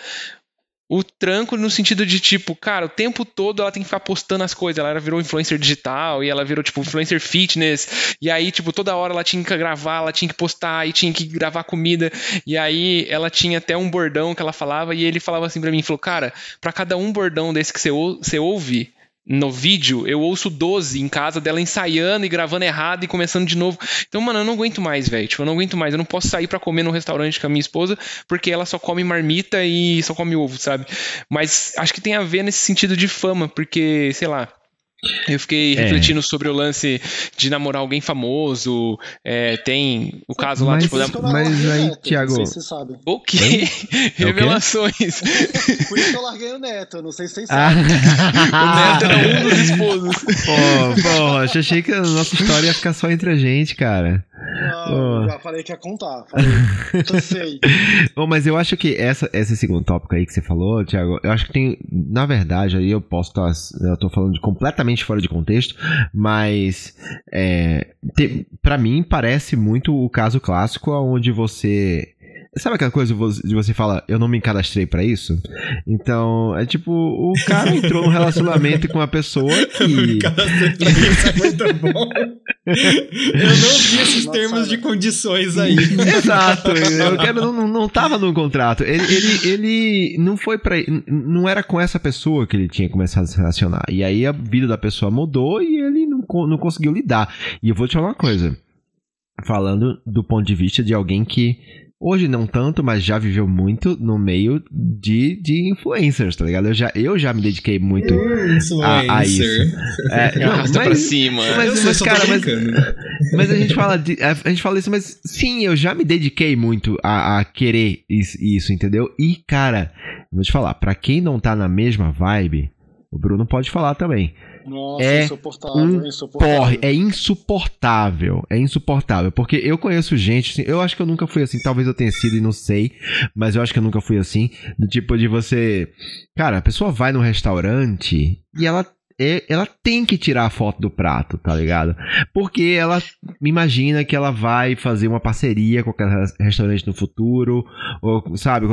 o tranco no sentido de, tipo, cara, o tempo todo ela tem que ficar postando as coisas. Ela virou influencer digital e ela virou, tipo, influencer fitness. E aí, tipo, toda hora ela tinha que gravar, ela tinha que postar e tinha que gravar comida. E aí ela tinha até um bordão que ela falava e ele falava assim pra mim, falou, cara, pra cada um bordão desse que você ouve, no vídeo, eu ouço 12 em casa dela ensaiando e gravando errado e começando de novo. Então, mano, eu não aguento mais, velho. Tipo, eu não aguento mais. Eu não posso sair para comer no restaurante com a minha esposa porque ela só come marmita e só come ovo, sabe? Mas acho que tem a ver nesse sentido de fama, porque, sei lá, eu fiquei é. refletindo sobre o lance de namorar alguém famoso. É, tem o caso lá, mas, tipo, da... Mas aí, Thiago. Não sei se você sabe. O quê? Revelações. Por isso que eu larguei o Neto, não sei se vocês ah. sabem. o Neto era um dos esposos. Pô, pô, achei que a nossa história ia ficar só entre a gente, cara. Não, já falei que ia contar. Falei, já sei. [LAUGHS] Bom, mas eu acho que essa, esse segundo tópico aí que você falou, Thiago, eu acho que tem. Na verdade, aí eu posso estar. Tá, eu tô falando de completamente fora de contexto, mas. É, para mim, parece muito o caso clássico onde você Sabe aquela coisa de você fala, eu não me cadastrei para isso? Então, é tipo, o cara entrou num relacionamento com uma pessoa que. [LAUGHS] Eu não me cadastrei pra isso, é muito bom. [LAUGHS] eu não vi esses Nossa, termos de condições aí. [LAUGHS] Exato. Eu quero, [LAUGHS] não, não tava no contrato. Ele, ele, ele não foi para Não era com essa pessoa que ele tinha começado a se relacionar. E aí a vida da pessoa mudou e ele não, não conseguiu lidar. E eu vou te falar uma coisa. Falando do ponto de vista de alguém que Hoje não tanto, mas já viveu muito no meio de, de influencers, tá ligado? Eu já, eu já me dediquei muito a, a, isso. É, [LAUGHS] não, mas, pra cima. Mas, mas cara, mas, mas, a gente fala de, a gente fala isso, mas sim, eu já me dediquei muito a, a querer isso, isso, entendeu? E, cara, vou te falar, pra quem não tá na mesma vibe, o Bruno pode falar também. Nossa, é insuportável, um insuportável. Porre, é insuportável. É insuportável. Porque eu conheço gente, assim, eu acho que eu nunca fui assim, talvez eu tenha sido e não sei, mas eu acho que eu nunca fui assim. Do tipo de você. Cara, a pessoa vai no restaurante e ela ela tem que tirar a foto do prato, tá ligado? Porque ela imagina que ela vai fazer uma parceria com aquele restaurante no futuro, ou sabe?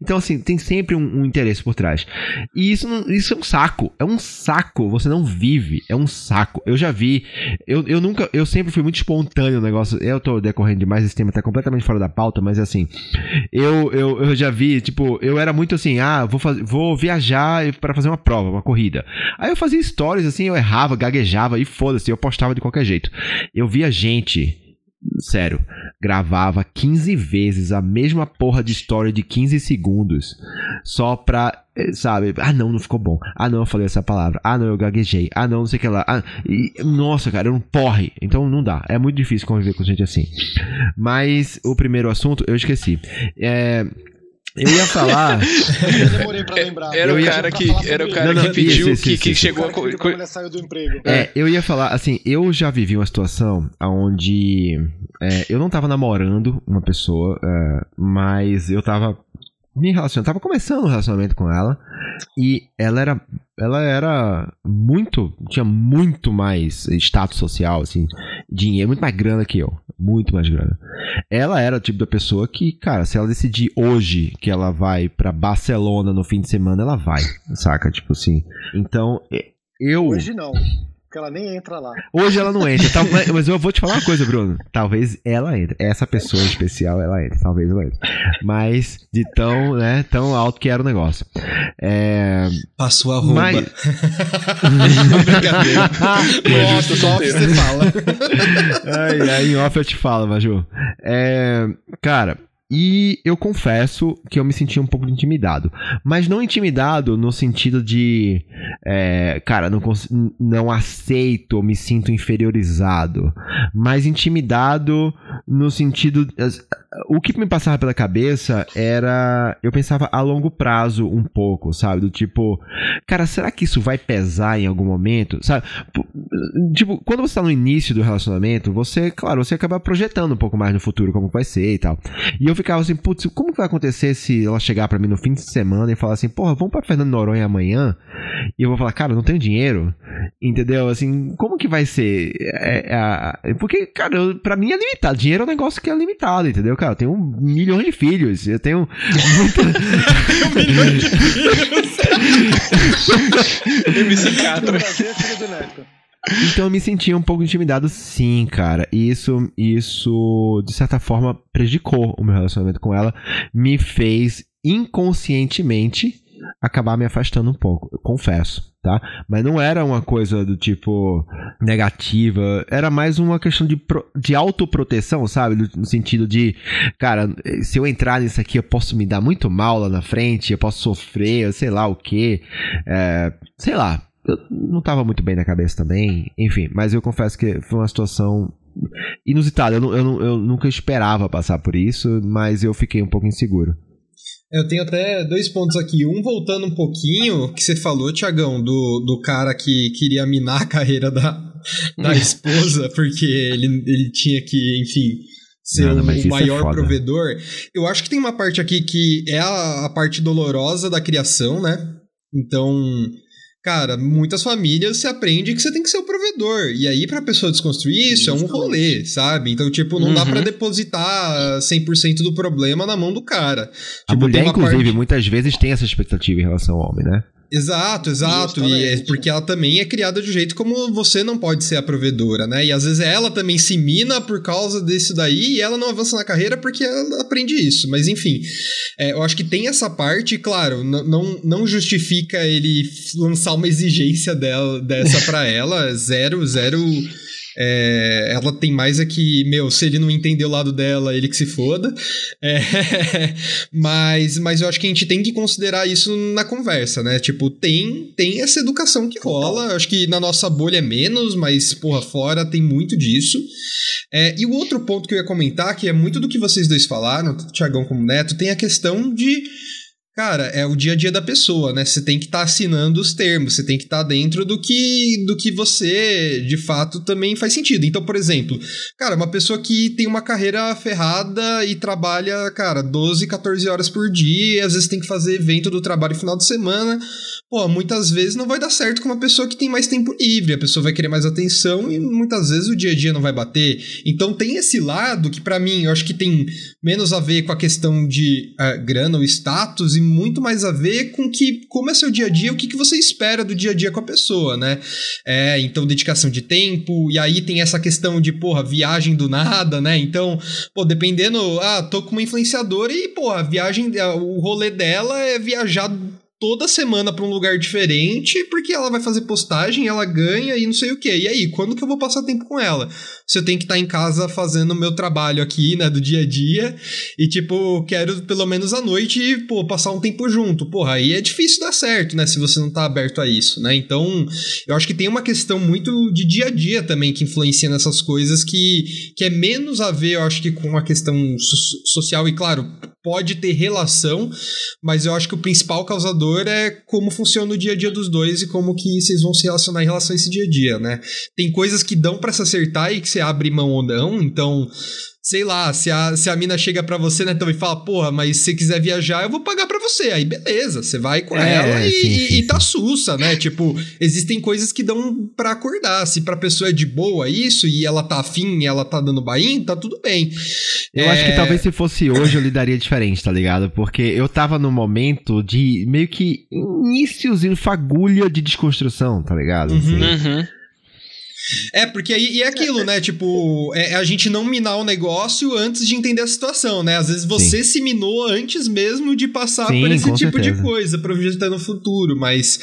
Então, assim, tem sempre um, um interesse por trás. E isso, isso é um saco. É um saco. Você não vive. É um saco. Eu já vi. Eu, eu nunca. Eu sempre fui muito espontâneo no negócio. Eu tô decorrendo demais, esse tema tá completamente fora da pauta, mas assim. Eu, eu, eu já vi, tipo, eu era muito assim, ah, vou, fazer, vou viajar para fazer uma prova, uma corrida. Aí eu fazia stories, assim, eu errava, gaguejava e foda-se, eu postava de qualquer jeito. Eu via gente, sério, gravava 15 vezes a mesma porra de story de 15 segundos só pra, eh, sabe, ah não, não ficou bom. Ah não, eu falei essa palavra. Ah não, eu gaguejei. Ah não, não sei o que lá. Ah, e, nossa, cara, eu não porre. Então não dá. É muito difícil conviver com gente assim. Mas o primeiro assunto eu esqueci. É eu ia falar. eu demorei pra lembrar. Era o cara que, era o cara não, não, que pediu, isso, isso, que, isso, que chegou a. Quando saiu do emprego. É, eu ia falar, assim, eu já vivi uma situação onde é, eu não tava namorando uma pessoa, é, mas eu tava me relacionando, tava começando um relacionamento com ela e ela era ela era muito, tinha muito mais status social, assim, dinheiro, muito mais grana que eu, muito mais grana. Ela era o tipo da pessoa que, cara, se ela decidir hoje que ela vai para Barcelona no fim de semana, ela vai, saca? Tipo assim. Então, eu Hoje não. Porque ela nem entra lá. Hoje ela não entra. Tal, mas eu vou te falar uma coisa, Bruno. Talvez ela entre. Essa pessoa especial, ela entre. Talvez ela entre. Mas de tão, né, tão alto que era o negócio. É... Passou a roupa. Mas... [LAUGHS] Brincadeira. Nossa, só off você fala. aí, aí, em off eu te falo, Maju. É... Cara, e eu confesso que eu me senti um pouco intimidado. Mas não intimidado no sentido de. É, cara, não, não aceito, me sinto inferiorizado. Mas intimidado no sentido. O que me passava pela cabeça era. Eu pensava a longo prazo um pouco, sabe? Do tipo. Cara, será que isso vai pesar em algum momento? Sabe? Tipo, quando você tá no início do relacionamento, você, claro, você acaba projetando um pouco mais no futuro como vai ser e tal. E eu ficava assim, putz, como que vai acontecer se ela chegar para mim no fim de semana e falar assim, porra, vamos pra Fernando Noronha amanhã? E eu vou falar, cara, eu não tenho dinheiro. Entendeu? Assim, como que vai ser? É, é, porque, cara, eu, pra mim é limitado. Dinheiro é um negócio que é limitado, entendeu, cara? Eu tenho um milhão de filhos. Eu tenho. Muita... [LAUGHS] um milhão de filhos. [LAUGHS] [LAUGHS] MC4. Então eu me sentia um pouco intimidado, sim, cara. E isso, isso, de certa forma, prejudicou o meu relacionamento com ela. Me fez inconscientemente acabar me afastando um pouco, eu confesso, tá? Mas não era uma coisa do tipo negativa, era mais uma questão de, de autoproteção, sabe? No sentido de, cara, se eu entrar nisso aqui eu posso me dar muito mal lá na frente, eu posso sofrer, sei lá o que, é, sei lá, eu não estava muito bem na cabeça também, enfim, mas eu confesso que foi uma situação inusitada. Eu, eu, eu, nunca esperava passar por isso, mas eu fiquei um pouco inseguro. Eu tenho até dois pontos aqui. Um voltando um pouquinho, que você falou, Tiagão, do, do cara que queria minar a carreira da, da [LAUGHS] esposa, porque ele, ele tinha que, enfim, ser Nada, o é maior é provedor. Eu acho que tem uma parte aqui que é a, a parte dolorosa da criação, né? Então, Cara, muitas famílias se aprende que você tem que ser o provedor. E aí, pra pessoa desconstruir isso, é um rolê, sabe? Então, tipo, não uhum. dá para depositar 100% do problema na mão do cara. A tipo, mulher, inclusive, parte... muitas vezes tem essa expectativa em relação ao homem, né? Exato, exato. E é porque ela também é criada de um jeito como você não pode ser a provedora, né? E às vezes ela também se mina por causa disso daí e ela não avança na carreira porque ela aprende isso. Mas enfim, é, eu acho que tem essa parte, claro, não, não justifica ele lançar uma exigência dela, dessa para ela, zero, zero é, ela tem mais é que, meu, se ele não entender o lado dela, ele que se foda. É, [LAUGHS] mas, mas eu acho que a gente tem que considerar isso na conversa, né? Tipo, tem, tem essa educação que rola. Acho que na nossa bolha é menos, mas, porra, fora tem muito disso. É, e o outro ponto que eu ia comentar, que é muito do que vocês dois falaram, tanto o Tiagão como o Neto, tem a questão de Cara, é o dia a dia da pessoa, né? Você tem que estar tá assinando os termos, você tem que estar tá dentro do que, do que você, de fato, também faz sentido. Então, por exemplo, cara, uma pessoa que tem uma carreira ferrada e trabalha, cara, 12, 14 horas por dia, às vezes tem que fazer evento do trabalho final de semana, pô, muitas vezes não vai dar certo com uma pessoa que tem mais tempo livre, a pessoa vai querer mais atenção e muitas vezes o dia a dia não vai bater. Então tem esse lado que para mim eu acho que tem menos a ver com a questão de uh, grana ou status muito mais a ver com que como é seu dia a dia, o que, que você espera do dia a dia com a pessoa, né? É, então dedicação de tempo, e aí tem essa questão de, porra, viagem do nada, né? Então, pô, dependendo, ah, tô com uma influenciadora e, porra, a viagem, o rolê dela é viajar toda semana para um lugar diferente, porque ela vai fazer postagem, ela ganha e não sei o que. E aí, quando que eu vou passar tempo com ela? Se eu tenho que estar tá em casa fazendo o meu trabalho aqui, né, do dia a dia, e tipo, quero pelo menos à noite, pô, passar um tempo junto. Porra, aí é difícil dar certo, né, se você não tá aberto a isso, né? Então, eu acho que tem uma questão muito de dia a dia também que influencia nessas coisas que, que é menos a ver, eu acho que com a questão social e claro, pode ter relação, mas eu acho que o principal causador é como funciona o dia a dia dos dois e como que vocês vão se relacionar em relação a esse dia a dia, né? Tem coisas que dão para se acertar e que você abre mão ou não, então sei lá, se a, se a mina chega para você, né, então, e fala, porra, mas se você quiser viajar, eu vou pagar para você. Aí beleza, você vai com é, ela e, sim, sim, e tá sussa, né? Tipo, existem coisas que dão para acordar. Se pra pessoa é de boa isso e ela tá afim e ela tá dando bain, tá tudo bem. Eu é... acho que é. talvez se fosse hoje eu lidaria diferente, tá ligado? Porque eu tava num momento de meio que iníciozinho, fagulha de desconstrução, tá ligado? Uhum. Assim. uhum. É, porque aí e é aquilo, né? Tipo, é, é, a gente não minar o negócio antes de entender a situação, né? Às vezes você Sim. se minou antes mesmo de passar Sim, por esse tipo certeza. de coisa, projetando no futuro, mas.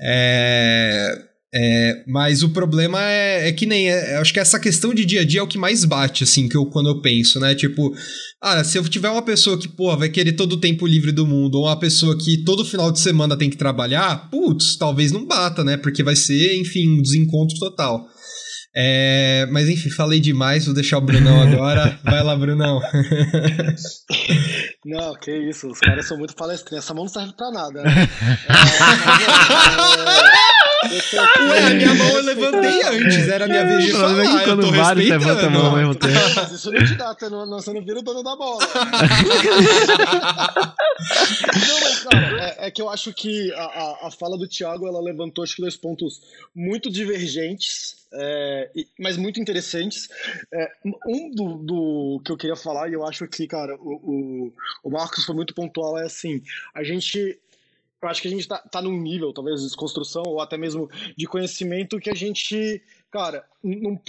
É. É, mas o problema é, é que nem. É, acho que essa questão de dia a dia é o que mais bate, assim, que eu, quando eu penso, né? Tipo, ah, se eu tiver uma pessoa que, pô, vai querer todo o tempo livre do mundo, ou uma pessoa que todo final de semana tem que trabalhar, putz, talvez não bata, né? Porque vai ser, enfim, um desencontro total. É, mas enfim, falei demais, vou deixar o Brunão [LAUGHS] agora. Vai lá, Brunão. [LAUGHS] Não, que isso, os caras são muito palestrinhos. Essa mão não serve pra nada. Né? [LAUGHS] É, Ué, a minha mão eu levantei antes, era a minha vez de falar. É que quando vários levantam a mão ao mesmo tempo. Mas isso não te dá, você não, você não vira o dono da bola. [LAUGHS] não, mas, cara, é, é, que eu acho que a, a, a fala do Thiago ela levantou acho que dois pontos muito divergentes é, mas muito interessantes. É, um do, do, que eu queria falar, e eu acho que, cara, o, o, o Marcos foi muito pontual, é assim, a gente eu acho que a gente tá, tá num nível, talvez, de desconstrução ou até mesmo de conhecimento que a gente, cara, não,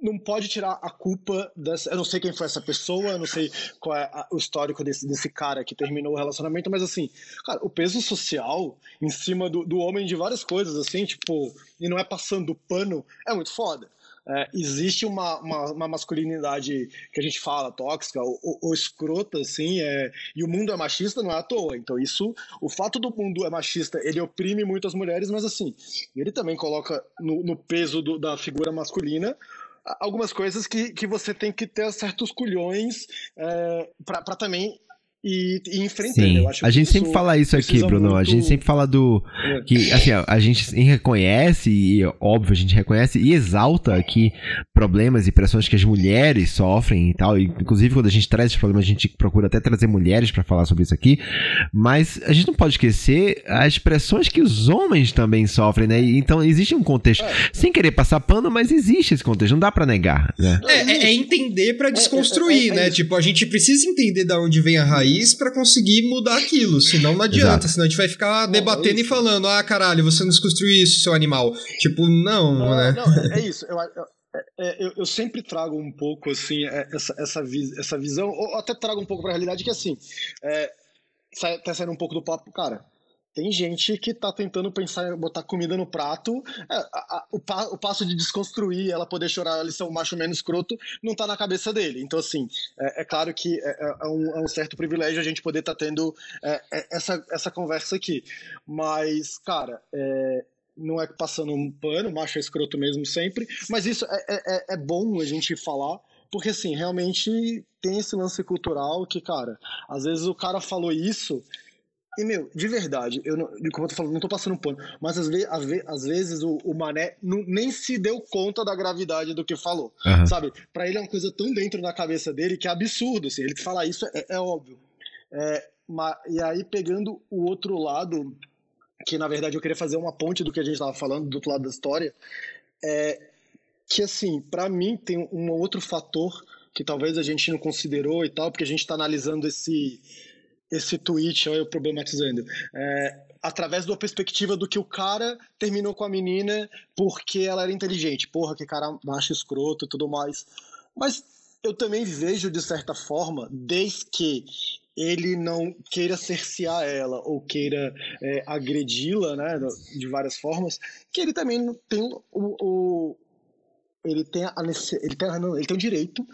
não pode tirar a culpa dessa. Eu não sei quem foi essa pessoa, eu não sei qual é a, o histórico desse, desse cara que terminou o relacionamento, mas assim, cara, o peso social em cima do, do homem de várias coisas, assim, tipo, e não é passando pano, é muito foda. É, existe uma, uma, uma, masculinidade que a gente fala tóxica ou, ou, escrota, assim, é, e o mundo é machista não é à toa. Então, isso, o fato do mundo é machista, ele oprime muitas mulheres, mas assim, ele também coloca no, no peso do, da figura masculina algumas coisas que, que você tem que ter certos culhões é, para também e, e enfrentando. Sim. Eu acho a gente sempre fala isso aqui, Bruno. Muito... A gente sempre fala do. É. que assim, a gente reconhece, e óbvio, a gente reconhece e exalta aqui problemas e pressões que as mulheres sofrem e tal. E, inclusive, quando a gente traz esses problemas, a gente procura até trazer mulheres para falar sobre isso aqui. Mas a gente não pode esquecer as pressões que os homens também sofrem, né? Então existe um contexto. É. Sem querer passar pano, mas existe esse contexto. Não dá para negar, né? É, é, é entender para desconstruir, é, é, né? Tipo, a gente precisa entender de onde vem a raiz raiz para conseguir mudar aquilo. Senão não adianta. Exato. Senão a gente vai ficar debatendo é e falando: ah, caralho, você não desconstruiu isso, seu animal. Tipo, não, não né? Não, é, é isso. Eu, eu, é, eu, eu, sempre trago um pouco assim é, essa, essa, essa visão, ou até trago um pouco para a realidade que assim, é, tá saindo um pouco do papo, cara. Tem gente que tá tentando pensar em botar comida no prato. É, a, a, o, pa, o, passo de desconstruir, ela poder chorar, ele ser um macho menos escroto, não tá na cabeça dele. Então, assim, é, é claro que é, é, é um, é, um, certo privilégio a gente poder estar tá tendo essa, essa conversa aqui. Mas, cara, não é passando um pano, macho é escroto mesmo sempre, mas isso é, é, é bom a gente falar, porque assim, realmente tem esse lance cultural que, cara, às vezes o cara falou isso e, meu, de verdade, eu não, como eu tô falando, não tô passando um pano, mas às, ve às, ve às vezes o, o Mané não, nem se deu conta da gravidade do que falou, uhum. sabe? Pra ele é uma coisa tão dentro da cabeça dele que é absurdo, assim, ele falar isso é, é óbvio. É, mas, e aí, pegando o outro lado que na verdade eu queria fazer uma ponte do que a gente estava falando do outro lado da história, é que assim, para mim tem um outro fator que talvez a gente não considerou e tal, porque a gente está analisando esse esse tweet, olha eu problematizando, é, através da perspectiva do que o cara terminou com a menina porque ela era inteligente, porra, que cara macho escroto e tudo mais. Mas eu também vejo de certa forma, desde que ele não queira cercear ela ou queira é, agredi-la, né, de várias formas, que ele também tem o, o ele tem a, ele tem, não, ele tem o direito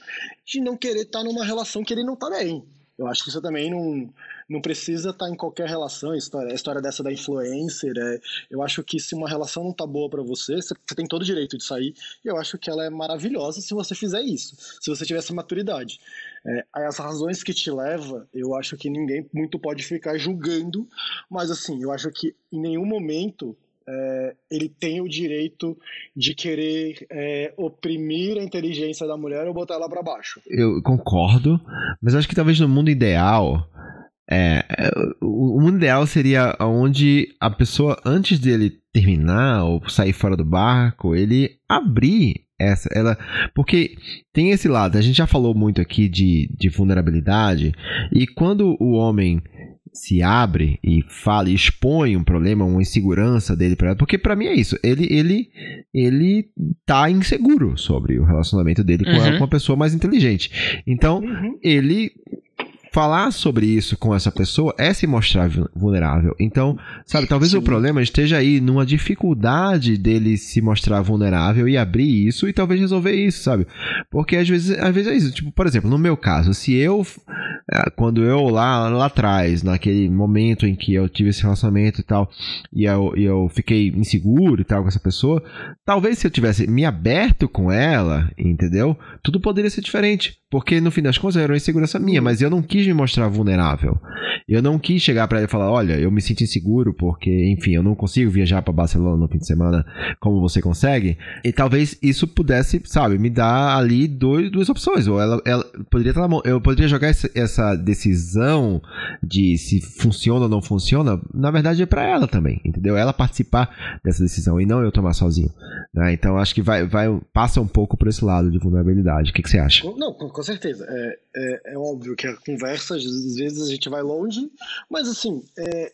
de não querer estar numa relação que ele não está bem. Eu acho que isso também não, não precisa estar em qualquer relação. A história, a história dessa da influencer, é, eu acho que se uma relação não tá boa para você, você, você, tem todo o direito de sair. E eu acho que ela é maravilhosa se você fizer isso, se você tiver essa maturidade. É, as razões que te leva, eu acho que ninguém muito pode ficar julgando, mas assim, eu acho que em nenhum momento é, ele tem o direito de querer é, oprimir a inteligência da mulher ou botar ela para baixo. Eu concordo, mas acho que talvez no mundo ideal é, o mundo ideal seria onde a pessoa, antes dele terminar ou sair fora do barco, ele abrir essa, ela, porque tem esse lado, a gente já falou muito aqui de, de vulnerabilidade, e quando o homem se abre e fala e expõe um problema, uma insegurança dele para ela, porque para mim é isso, ele ele ele tá inseguro sobre o relacionamento dele com, uhum. a, com uma pessoa mais inteligente. Então, uhum. ele falar sobre isso com essa pessoa é se mostrar vulnerável. Então, sabe, talvez Sim. o problema esteja aí numa dificuldade dele se mostrar vulnerável e abrir isso e talvez resolver isso, sabe? Porque às vezes, às vezes é isso. Tipo, por exemplo, no meu caso, se eu, é, quando eu lá, lá atrás, naquele momento em que eu tive esse relacionamento e tal, e eu, e eu fiquei inseguro e tal com essa pessoa, talvez se eu tivesse me aberto com ela, entendeu? Tudo poderia ser diferente. Porque no fim das contas era uma insegurança minha, mas eu não quis me mostrar vulnerável. Eu não quis chegar para ele e falar: olha, eu me sinto inseguro porque, enfim, eu não consigo viajar para Barcelona no fim de semana como você consegue. E talvez isso pudesse, sabe, me dar ali dois, duas opções. Ou ela, ela poderia estar na. Eu poderia jogar essa, essa decisão de se funciona ou não funciona, na verdade é para ela também, entendeu? Ela participar dessa decisão e não eu tomar sozinho. Né? Então acho que vai, vai passa um pouco por esse lado de vulnerabilidade. O que, que você acha? Não, com certeza. É, é, é, óbvio que a conversa, às vezes a gente vai longe, mas assim, é,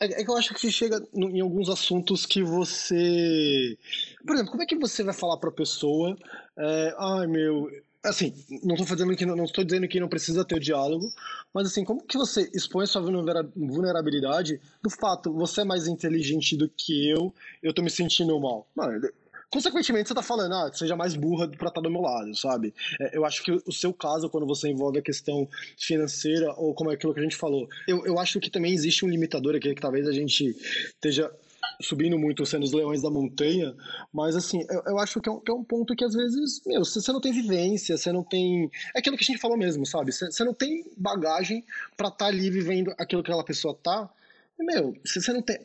é, é que eu acho que chega em alguns assuntos que você. Por exemplo, como é que você vai falar pra pessoa, é, ai meu. Assim, não estou fazendo que não estou dizendo que não precisa ter diálogo, mas assim, como que você expõe sua vulnerabilidade do fato você é mais inteligente do que eu, eu estou me sentindo mal. Mano, consequentemente você tá falando, ah, seja mais burra pra estar do meu lado, sabe? É, eu acho que o seu caso, quando você envolve a questão financeira, ou como é aquilo que a gente falou, eu, eu acho que também existe um limitador aqui, que talvez a gente esteja subindo muito sendo os leões da montanha, mas assim, eu, eu acho que é, um, que é, um, ponto que às vezes, meu, você não tem vivência, você não tem. É aquilo que a gente falou mesmo, sabe? Você, não tem bagagem para estar tá ali vivendo aquilo que aquela pessoa tá. Meu, se você não tem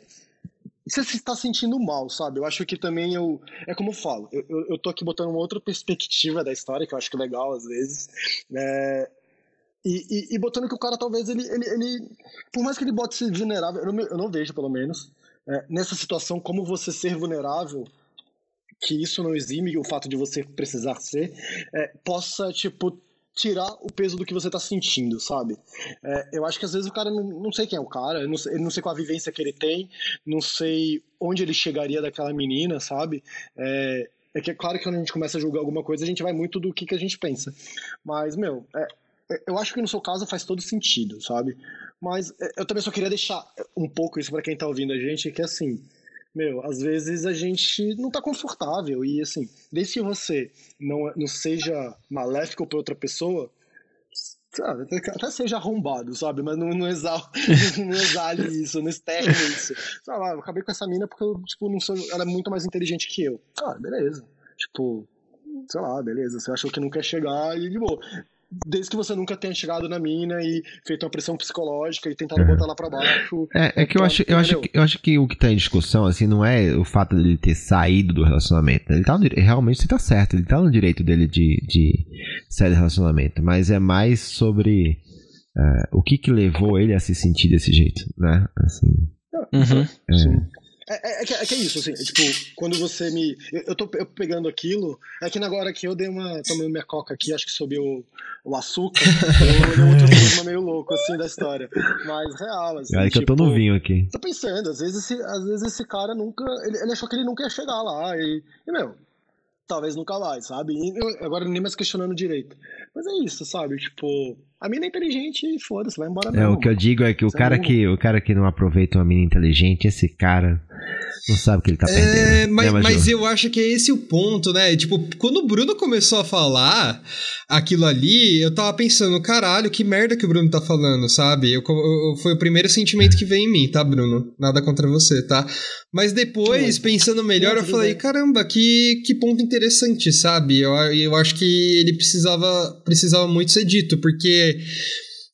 você se está sentindo mal, sabe? Eu acho que também eu. É como eu falo, eu, eu, tô aqui botando uma outra perspectiva da história, que eu acho que é legal às vezes. É, e, e, e, botando que o cara talvez ele, ele, ele. Por mais que ele bote ser vulnerável, eu não, eu não vejo pelo menos, é, nessa situação, como você ser vulnerável, que isso não exime o fato de você precisar ser, é, possa, tipo, tirar o peso do que você tá sentindo, sabe? É, eu acho que às vezes o cara não, não sei quem é o cara, eu não sei, eu não sei qual a vivência que ele tem, não sei onde ele chegaria daquela menina, sabe? É, é que é claro que quando a gente começa a julgar alguma coisa, a gente vai muito do que, que a gente pensa. Mas, meu, é, é eu acho que no seu caso faz todo sentido, sabe? Mas é, eu também só queria deixar um pouco isso para quem tá ouvindo a gente, que assim, meu, às vezes a gente não tá confortável e assim, desde que você não, não seja maléfico para outra pessoa, sabe, até seja arrombado, sabe, mas não, não, exal, [LAUGHS] não exale isso, não externe isso. Sei lá, eu acabei com essa mina porque eu, tipo, não sou, ela é muito mais inteligente que eu. Ah, beleza. Tipo, sei lá, beleza, você achou que não quer chegar e de boa desde que você nunca tenha chegado na mina e feito uma pressão psicológica e tentado é. botar lá para baixo. É, é que eu acho, eu, acho que, eu acho que o que tá em discussão, assim, não é o fato dele ter saído do relacionamento. Ele tá no, realmente tá certo, ele tá no direito dele de, de sair do relacionamento, mas é mais sobre uh, o que que levou ele a se sentir desse jeito, né? Assim. Uhum. É. É, é, é, que, é, que, é isso, assim, é, tipo, quando você me. Eu, eu tô eu pegando aquilo, é que agora que eu dei uma. Tomei minha coca aqui, acho que subiu o, o açúcar, [LAUGHS] eu dei outro clima meio louco, assim, da história. Mas real, assim. É que tipo, eu tô no tipo, vinho aqui. Tô pensando, às vezes esse, às vezes esse cara nunca. Ele, ele achou que ele nunca ia chegar lá. E, e meu, talvez nunca vai, sabe? Eu, agora nem mais questionando direito. Mas é isso, sabe? Tipo, a mina é inteligente e foda-se, vai embora mesmo. É, o que eu digo é que o cara que, o cara que não aproveita uma mina inteligente, esse cara não sabe o que ele tá é, perdendo. É, mas, né, mas eu acho que é esse o ponto, né? Tipo, quando o Bruno começou a falar aquilo ali, eu tava pensando, caralho, que merda que o Bruno tá falando, sabe? Eu, eu, foi o primeiro sentimento que veio em mim, tá, Bruno? Nada contra você, tá? Mas depois, pensando melhor, eu falei, caramba, que, que ponto interessante, sabe? Eu, eu acho que ele precisava, precisava muito ser dito, porque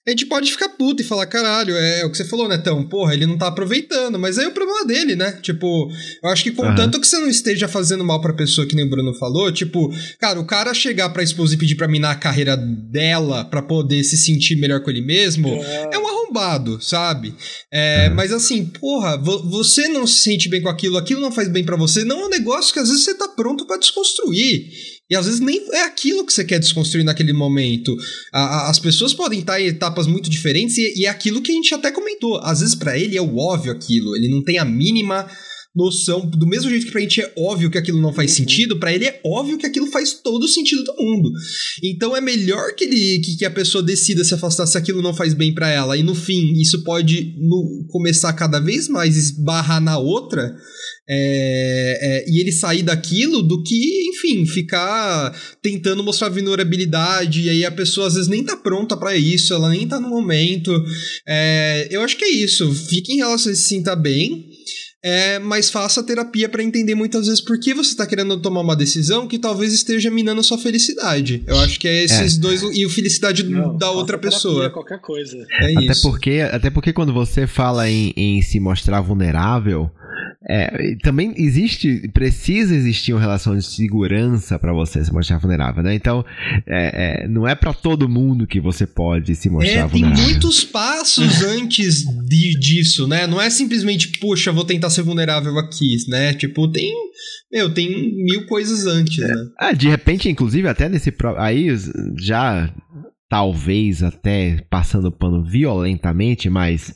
a gente pode ficar puto e falar, caralho, é o que você falou, Netão, porra, ele não tá aproveitando, mas aí é o problema dele, né? Tipo, eu acho que contanto uhum. que você não esteja fazendo mal pra pessoa, que nem o Bruno falou, tipo, cara, o cara chegar pra esposa e pedir pra minar a carreira dela pra poder se sentir melhor com ele mesmo, é, é um arrombado, sabe? É, uhum. Mas assim, porra, você não se sente bem com aquilo, aquilo não faz bem para você, não é um negócio que às vezes você tá pronto para desconstruir. E às vezes nem é aquilo que você quer desconstruir naquele momento. A, a, as pessoas podem estar em etapas muito diferentes e, e é aquilo que a gente até comentou. Às vezes para ele é o óbvio aquilo, ele não tem a mínima noção, do mesmo jeito que pra gente é óbvio que aquilo não faz uhum. sentido, para ele é óbvio que aquilo faz todo o sentido do mundo. Então é melhor que ele que, que a pessoa decida se afastar se aquilo não faz bem para ela e no fim isso pode no, começar cada vez mais esbarrar na outra. É, é, e ele sair daquilo do que, enfim, ficar tentando mostrar vulnerabilidade, e aí a pessoa às vezes nem tá pronta para isso, ela nem tá no momento. É, eu acho que é isso. Fique em relação a se sinta bem, é, mas faça terapia para entender muitas vezes por que você está querendo tomar uma decisão que talvez esteja minando sua felicidade. Eu acho que é esses é. dois e a felicidade Não, da outra pessoa. Qualquer coisa. É até isso. Porque, até porque quando você fala em, em se mostrar vulnerável, é, também existe, precisa existir uma relação de segurança para você se mostrar vulnerável, né? Então, é, é, não é para todo mundo que você pode se mostrar é, vulnerável. Tem muitos passos [LAUGHS] antes de, disso, né? Não é simplesmente, poxa, vou tentar ser vulnerável aqui, né? Tipo, tem, meu, tem mil coisas antes, é. né? Ah, de repente, inclusive, até nesse aí já talvez até passando pano violentamente, mas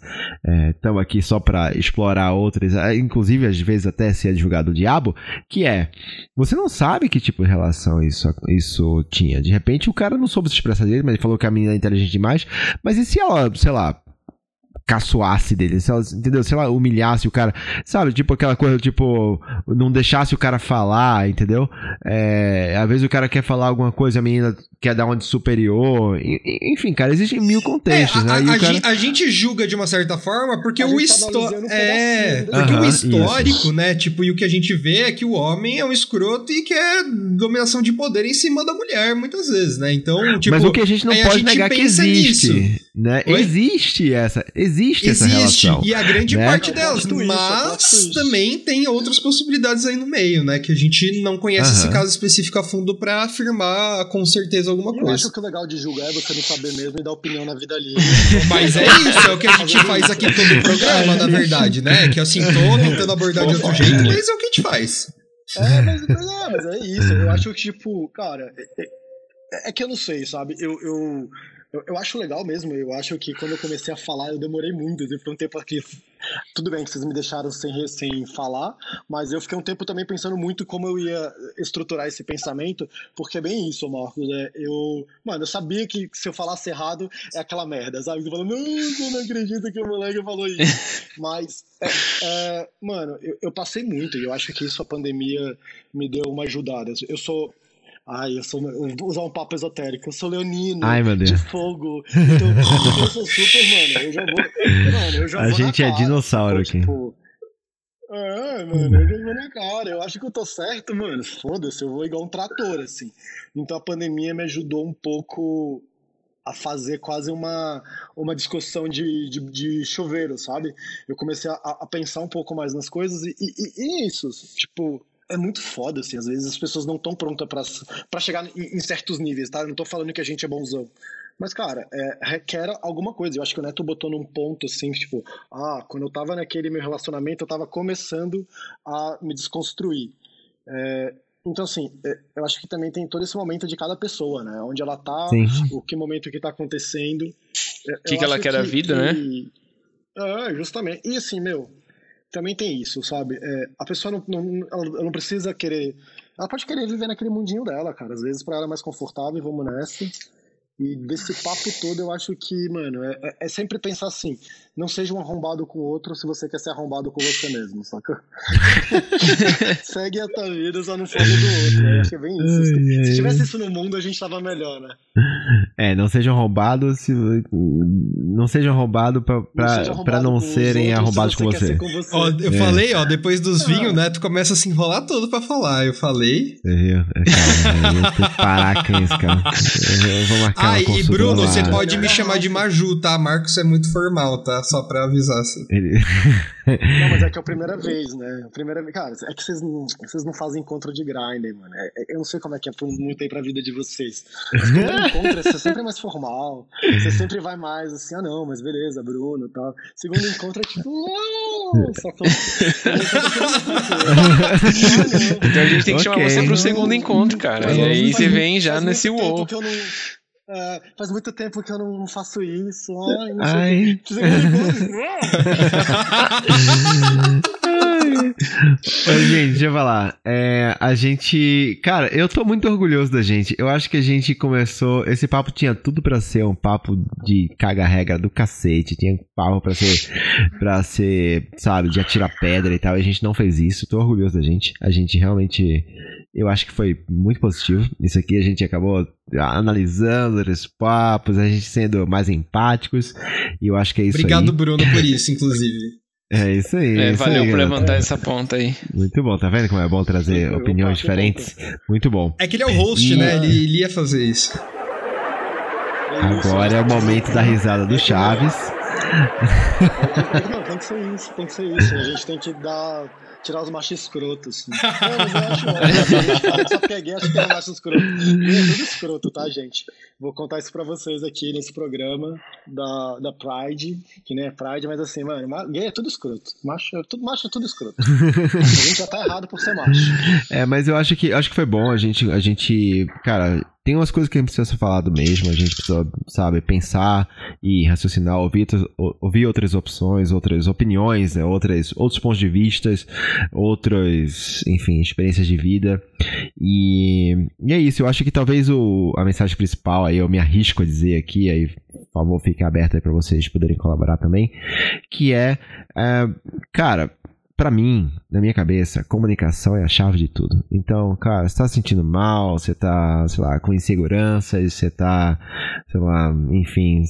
estamos é, aqui só para explorar outras, é, inclusive às vezes até ser advogado do diabo, que é, você não sabe que tipo de relação isso, isso tinha. De repente o cara não soube se expressar dele, mas ele falou que a menina é inteligente demais, mas e se ela, sei lá, caçoasse dele, se ela, entendeu? Se ela humilhasse o cara, sabe? Tipo aquela coisa, tipo, não deixasse o cara falar, entendeu? É, às vezes o cara quer falar alguma coisa, a menina quer dar uma de superior. Enfim, cara, existem mil contextos, é, a, né? A, cara... a, gente julga de uma certa forma porque o, tá é, porque o histórico, isso. né? Tipo, e o que a gente vê é que o homem é um escroto e quer dominação de poder em cima da mulher, muitas vezes, né? Então, tipo. Mas o que a gente não pode negar que existe. Nisso. Né? Existe essa. Existe, existe essa relação. E a grande né? parte delas. Mas também tem outras possibilidades aí no meio, né? Que a gente não conhece esse caso específico a fundo para afirmar com certeza alguma coisa. Eu acho que o legal de julgar é você não saber mesmo e dar opinião na vida ali. [LAUGHS] Mas é isso, é o que a gente faz aqui todo o programa, na verdade, né? Que assim, tô tentando abordar de outro jeito, mas é o que a gente faz. É, mas, mas, é, mas é isso. Eu acho que, tipo, cara, é, é, é, é que eu não sei, sabe? Eu, eu, eu, eu, acho legal mesmo. Eu acho que quando eu comecei a falar, eu demorei muito. Eu fiquei um tempo aqui. Tudo bem que vocês me deixaram sem, sem falar, mas eu fiquei um tempo também pensando muito como eu ia estruturar esse pensamento, porque é bem isso, Marcos. É, eu, mano, eu sabia que se eu falasse errado é aquela merda, sabe? Você fala, não, eu não acredito que o moleque falou isso. [LAUGHS] mas, é, é, mano, eu, eu passei muito e eu acho que isso a pandemia me deu uma ajudada. Eu sou Ai, eu sou. Eu vou usar um papo esotérico. Eu sou leonino. Ai, meu Deus. De fogo. Então, eu sou super, mano. Eu já vou. Mano, eu já A vou gente é cara, dinossauro tipo, aqui. Tipo, é, mano, eu já vou na cara. Eu acho que eu tô certo, mano. Foda-se, eu vou igual um trator, assim. Então a pandemia me ajudou um pouco a fazer quase uma, uma discussão de, de, de chuveiro, sabe? Eu comecei a, a, pensar um pouco mais nas coisas e, e, e isso, tipo, é muito foda, assim. Às vezes as pessoas não estão prontas para chegar em, em, certos níveis, tá? Eu não tô falando que a gente é bonzão. Mas, cara, é, requer alguma coisa. Eu acho que o Neto botou num ponto, assim, tipo, ah, quando eu tava naquele meu relacionamento, eu tava começando a me desconstruir. É, então, assim, é, eu acho que também tem todo esse momento de cada pessoa, né? Onde ela tá, Sim. o que momento que tá acontecendo. É, o que, que ela quer da vida, que, né? É, justamente. E assim, meu, também tem isso, sabe? É, a pessoa não, não, ela não precisa querer. Ela pode querer viver naquele mundinho dela, cara. Às vezes para ela é mais confortável, vamos nessa. E desse papo todo, eu acho que, mano, é, é, é sempre pensar assim: não seja um arrombado com o outro se você quer ser arrombado com você mesmo, saca? [LAUGHS] Segue a tua vida, só não fale do outro. Eu acho que é bem isso. Se, se tivesse isso no mundo, a gente tava melhor, né? É, não sejam roubados se. Não sejam roubados pra, pra, não, pra não serem arrombados com você. Com você. Ó, eu é. falei, ó, depois dos vinhos, né? Tu começa a se enrolar todo pra falar. Eu falei. Você viu? É, cara, eu tenho que parar com isso, cara. Eu vou marcar ah, e Bruno, você pode me chamar de Maju, tá? Marcos é muito formal, tá? Só pra avisar, assim. Ele... não, mas é que é a [LAUGHS] primeira vez, né? A primeira vez. Cara, é que vocês não, vocês não fazem encontro de grinder, mano. É, é, eu não sei como é que é muito aí pra vida de vocês. Mas quando encontro, você sempre é mais formal. Você sempre vai mais assim, ah não, mas beleza, Bruno e tal. Segundo encontro é tipo, não, só que [LAUGHS] Então a gente tem que okay. chamar você pro segundo encontro, cara. E aí você vem já nesse UOL. Uh, faz muito tempo que eu não faço isso. Ai, não Ai. sei Mas, [LAUGHS] gente, deixa eu falar. É, a gente. Cara, eu tô muito orgulhoso da gente. Eu acho que a gente começou. Esse papo tinha tudo para ser um papo de caga-regra do cacete. Tinha papo pra ser. para ser, sabe, de atirar pedra e tal. E a gente não fez isso. Tô orgulhoso da gente. A gente realmente. Eu acho que foi muito positivo. Isso aqui a gente acabou analisando os papos, a gente sendo mais empáticos. E eu acho que é isso Obrigado, aí. Bruno, por [LAUGHS] isso, inclusive. É isso aí. É, isso valeu aí, por levantar essa ponta aí. Muito bom, tá vendo como é bom trazer opiniões diferentes? Muito bom. É que ele é o host, e... né? Ele, ele ia fazer isso. Agora é o momento da risada do Chaves. Não, tem que ser isso, tem que ser isso. A gente tem que dar tirar os machos escrotos. Assim. Não, mas eu acho ótimo. Eu só peguei, acho que era macho escroto. E é tudo escroto, tá, gente? Vou contar isso pra vocês aqui nesse programa da, da Pride, que nem é Pride, mas assim, mano, gay é tudo escroto. Macho, é tudo, macho é tudo escroto. a gente já tá errado por ser macho. É, mas eu acho que acho que foi bom a gente, a gente, cara, tem umas coisas que a gente precisa ser falado mesmo, a gente precisa, sabe, pensar e raciocinar, ouvir, ouvir outras opções, outras opiniões, né, outras, outros pontos de vistas, outras, enfim, experiências de vida. E, e é isso, eu acho que talvez o, a mensagem principal, aí eu me arrisco a dizer aqui, aí por favor fique aberto aí para vocês poderem colaborar também, que é, é cara, para mim, na minha cabeça, comunicação é a chave de tudo. Então, cara, você tá se sentindo mal, você tá, sei lá, com inseguranças, você tá, sei lá, enfim,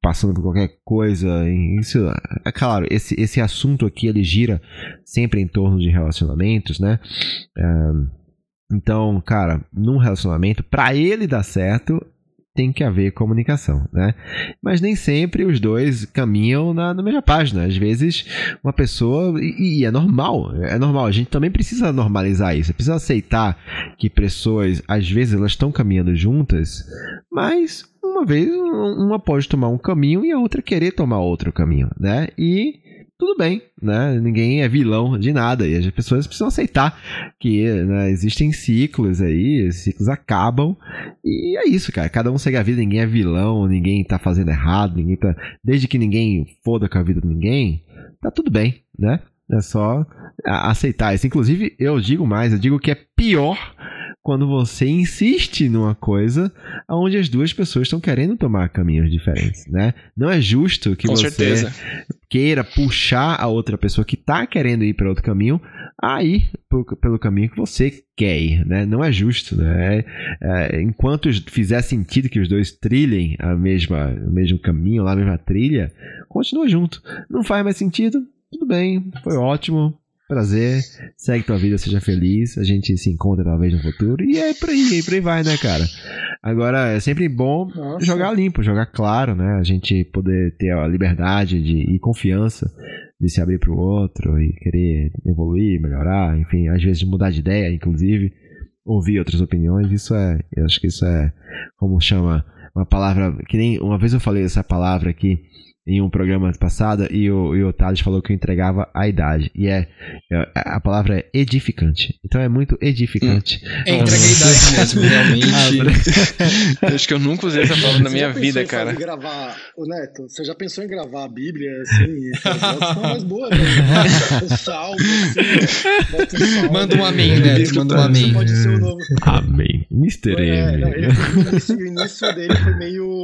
passando por qualquer coisa. Isso, é claro, esse, esse assunto aqui ele gira sempre em torno de relacionamentos, né? então, cara, num relacionamento, para ele dar certo, tem que haver comunicação, né? Mas nem sempre os dois caminham na, na mesma página. Às vezes, uma pessoa. E, e, é normal, é normal. A gente também precisa normalizar isso. Precisa aceitar que pessoas, às vezes, elas estão caminhando juntas, mas uma vez uma pode tomar um caminho e a outra querer tomar outro caminho, né? E tudo bem, né? Ninguém é vilão de nada. E as pessoas precisam aceitar que né, existem ciclos aí, ciclos acabam. E é isso, cara. Cada um segue a vida, ninguém é vilão, ninguém tá fazendo errado, ninguém tá. Desde que ninguém foda com a vida de ninguém, tá tudo bem, né? É só aceitar isso. Inclusive, eu digo mais, eu digo que é pior quando você insiste numa coisa onde as duas pessoas estão querendo tomar caminhos diferentes, né? Não é justo que Com você certeza. queira puxar a outra pessoa que está querendo ir para outro caminho a ir pelo caminho que você quer ir, né? Não é justo, né? É, é, enquanto fizer sentido que os dois trilhem a mesma, o mesmo caminho, lá a mesma trilha, continua junto. Não faz mais sentido? Tudo bem, foi ótimo, prazer, segue tua vida, seja feliz, a gente se encontra talvez no futuro, e é por aí, por aí vai, né, cara? Agora, é sempre bom Nossa. jogar limpo, jogar claro, né? A gente poder ter a liberdade de, e confiança de se abrir pro outro e querer evoluir, melhorar, enfim, às vezes mudar de ideia, inclusive, ouvir outras opiniões, isso é, eu acho que isso é, como chama, uma palavra, que nem, uma vez eu falei essa palavra aqui, em um programa passado e o, e o Thales falou que eu entregava a idade. E é, é a palavra é edificante. Então é muito edificante. Hum. É, entrega a idade mesmo, realmente. [LAUGHS] Acho que eu nunca usei essa palavra na minha vida, cara. gravar, o Neto, você já pensou em gravar a Bíblia assim? São [LAUGHS] mais boas, né? O salmo, assim, Manda um amém, Neto, manda um amém. Pode ser o nome. Amém. Mr. É, M. Não, ele, o início dele foi meio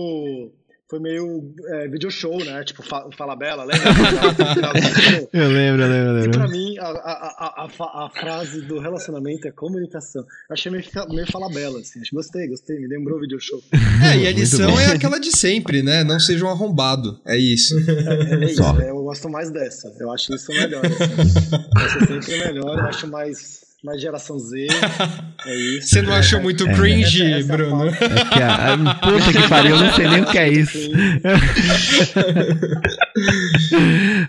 foi meio é, video show, né? Tipo, Fala Bela, lembra? [LAUGHS] eu lembro, eu lembro, eu lembro. E pra mim, a, a, a, a, frase do relacionamento é comunicação. Eu achei meio, meio Fala Bela, assim. Gostei, gostei, me lembrou o video show. É, e a lição é aquela de sempre, né? Não seja um arrombado. É isso. É, é isso, eu gosto mais dessa. Eu acho isso melhor. Assim. Essa sempre é melhor, eu acho mais mais geração Z. [LAUGHS] É isso. Você não achou muito é, cringe, essa, essa Bruno? É que a, a, puta que pariu, eu não sei nem o que é isso. [LAUGHS]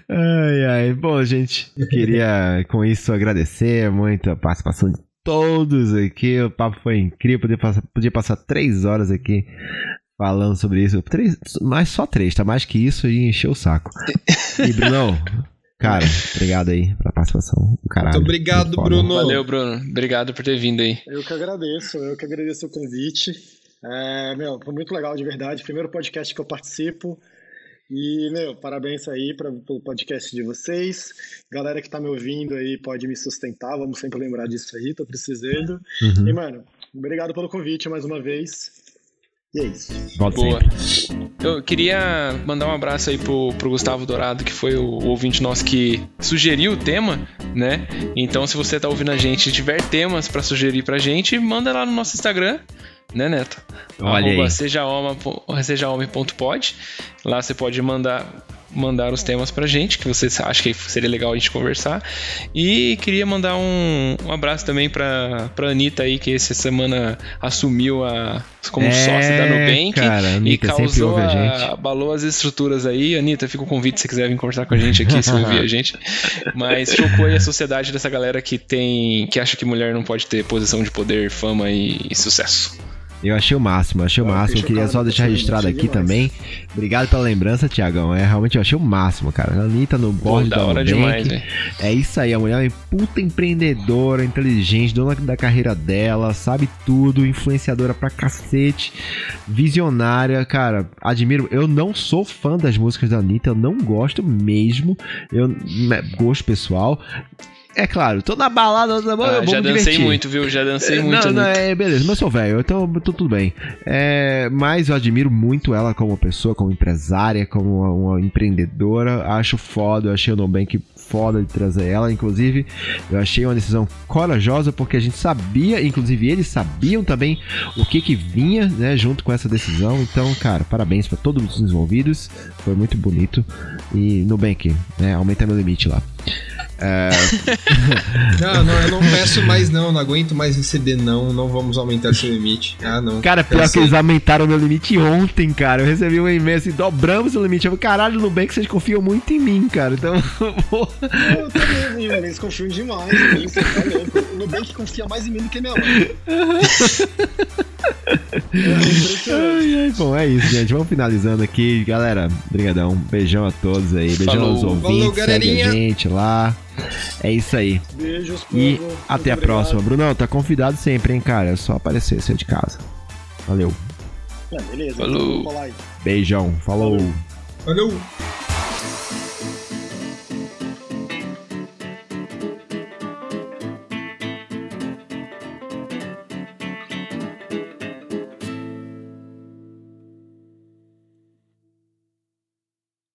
ai, ai. Bom, gente, eu queria com isso agradecer muito a participação de todos aqui. O papo foi incrível. Podia passar, podia passar três horas aqui falando sobre isso. Três, mas só três, tá? Mais que isso e encher o saco. E, Brunão, Cara, obrigado aí pela participação caralho. Muito obrigado, Muito Bruno. Valeu, Bruno. Obrigado por ter vindo aí. Eu que agradeço, eu que agradeço o convite. É, meu, foi muito legal de verdade. Primeiro podcast que eu participo. E, meu, parabéns aí pra, pelo podcast de vocês. Galera que tá me ouvindo aí pode me sustentar, vamos sempre lembrar disso aí, tô precisando. Uhum. E, mano, obrigado pelo convite mais uma vez. E é isso. Boa. Sempre. Eu queria mandar um abraço aí pro, pro Gustavo Dourado, que foi o, o ouvinte nosso que sugeriu o tema, né? Então, se você tá ouvindo a gente e tiver temas para sugerir pra gente, manda lá no nosso Instagram, né, Neto? Olha Arroba aí. sejahomem.pod. Lá você pode mandar mandar os temas pra gente, que você acha que seria legal a gente conversar. E queria mandar um, um abraço também pra, pra Anitta aí, que essa semana assumiu a, como é, sócia da Nubank cara, e causou a abalou as estruturas aí. Anitta, fica o convite se quiser vir conversar com a gente aqui, se ouvir a gente. Mas chocou aí a sociedade dessa galera que tem. que acha que mulher não pode ter posição de poder, fama e, e sucesso. Eu achei o máximo, achei o máximo. Eu queria só deixar registrado aqui também. Obrigado pela lembrança, Tiagão. É, realmente eu achei o máximo, cara. A Anitta no board da hora demais, É isso aí, a mulher é puta empreendedora, inteligente, dona da carreira dela, sabe tudo, influenciadora pra cacete, visionária, cara. Admiro. Eu não sou fã das músicas da Anitta, eu não gosto mesmo. Eu né, gosto pessoal. É claro, tô na balada, tô, ah, já dancei divertir. muito, viu? Já dancei é, muito. Não, não, é, beleza, mas eu sou velho, então tô tudo bem. É, mas eu admiro muito ela como pessoa, como empresária, como uma, uma empreendedora. Acho foda, eu achei o Nubank foda de trazer ela. Inclusive, eu achei uma decisão corajosa porque a gente sabia, inclusive eles sabiam também o que que vinha, né, junto com essa decisão. Então, cara, parabéns para todos os envolvidos. Foi muito bonito. E Nubank, né, aumenta meu limite lá. É... não, não, eu não peço mais não, não aguento mais receber não, não vamos aumentar seu limite. Ah, não. Cara, pior que eles aumentaram meu limite ontem, cara. Eu recebi um e-mail assim, dobramos o limite. Eu falei, caralho, no Nubank vocês confiam muito em mim, cara. Então, [LAUGHS] eu Eu também, eles confiam demais em mim, você tá louco. O Nubank confia mais em mim do que minha mãe. [LAUGHS] ai, ai, bom, é isso, gente. Vamos finalizando aqui. Galera, brigadão. Beijão a todos aí. Beijão Falou. aos ouvintes. Falou, galerinha. Segue a gente lá. É isso aí. Beijos, povo. E até a próxima. Brunão, tá convidado sempre, hein, cara? É só aparecer, ser de casa. Valeu. É, beleza. Falou. Beijão. Falou. Falou.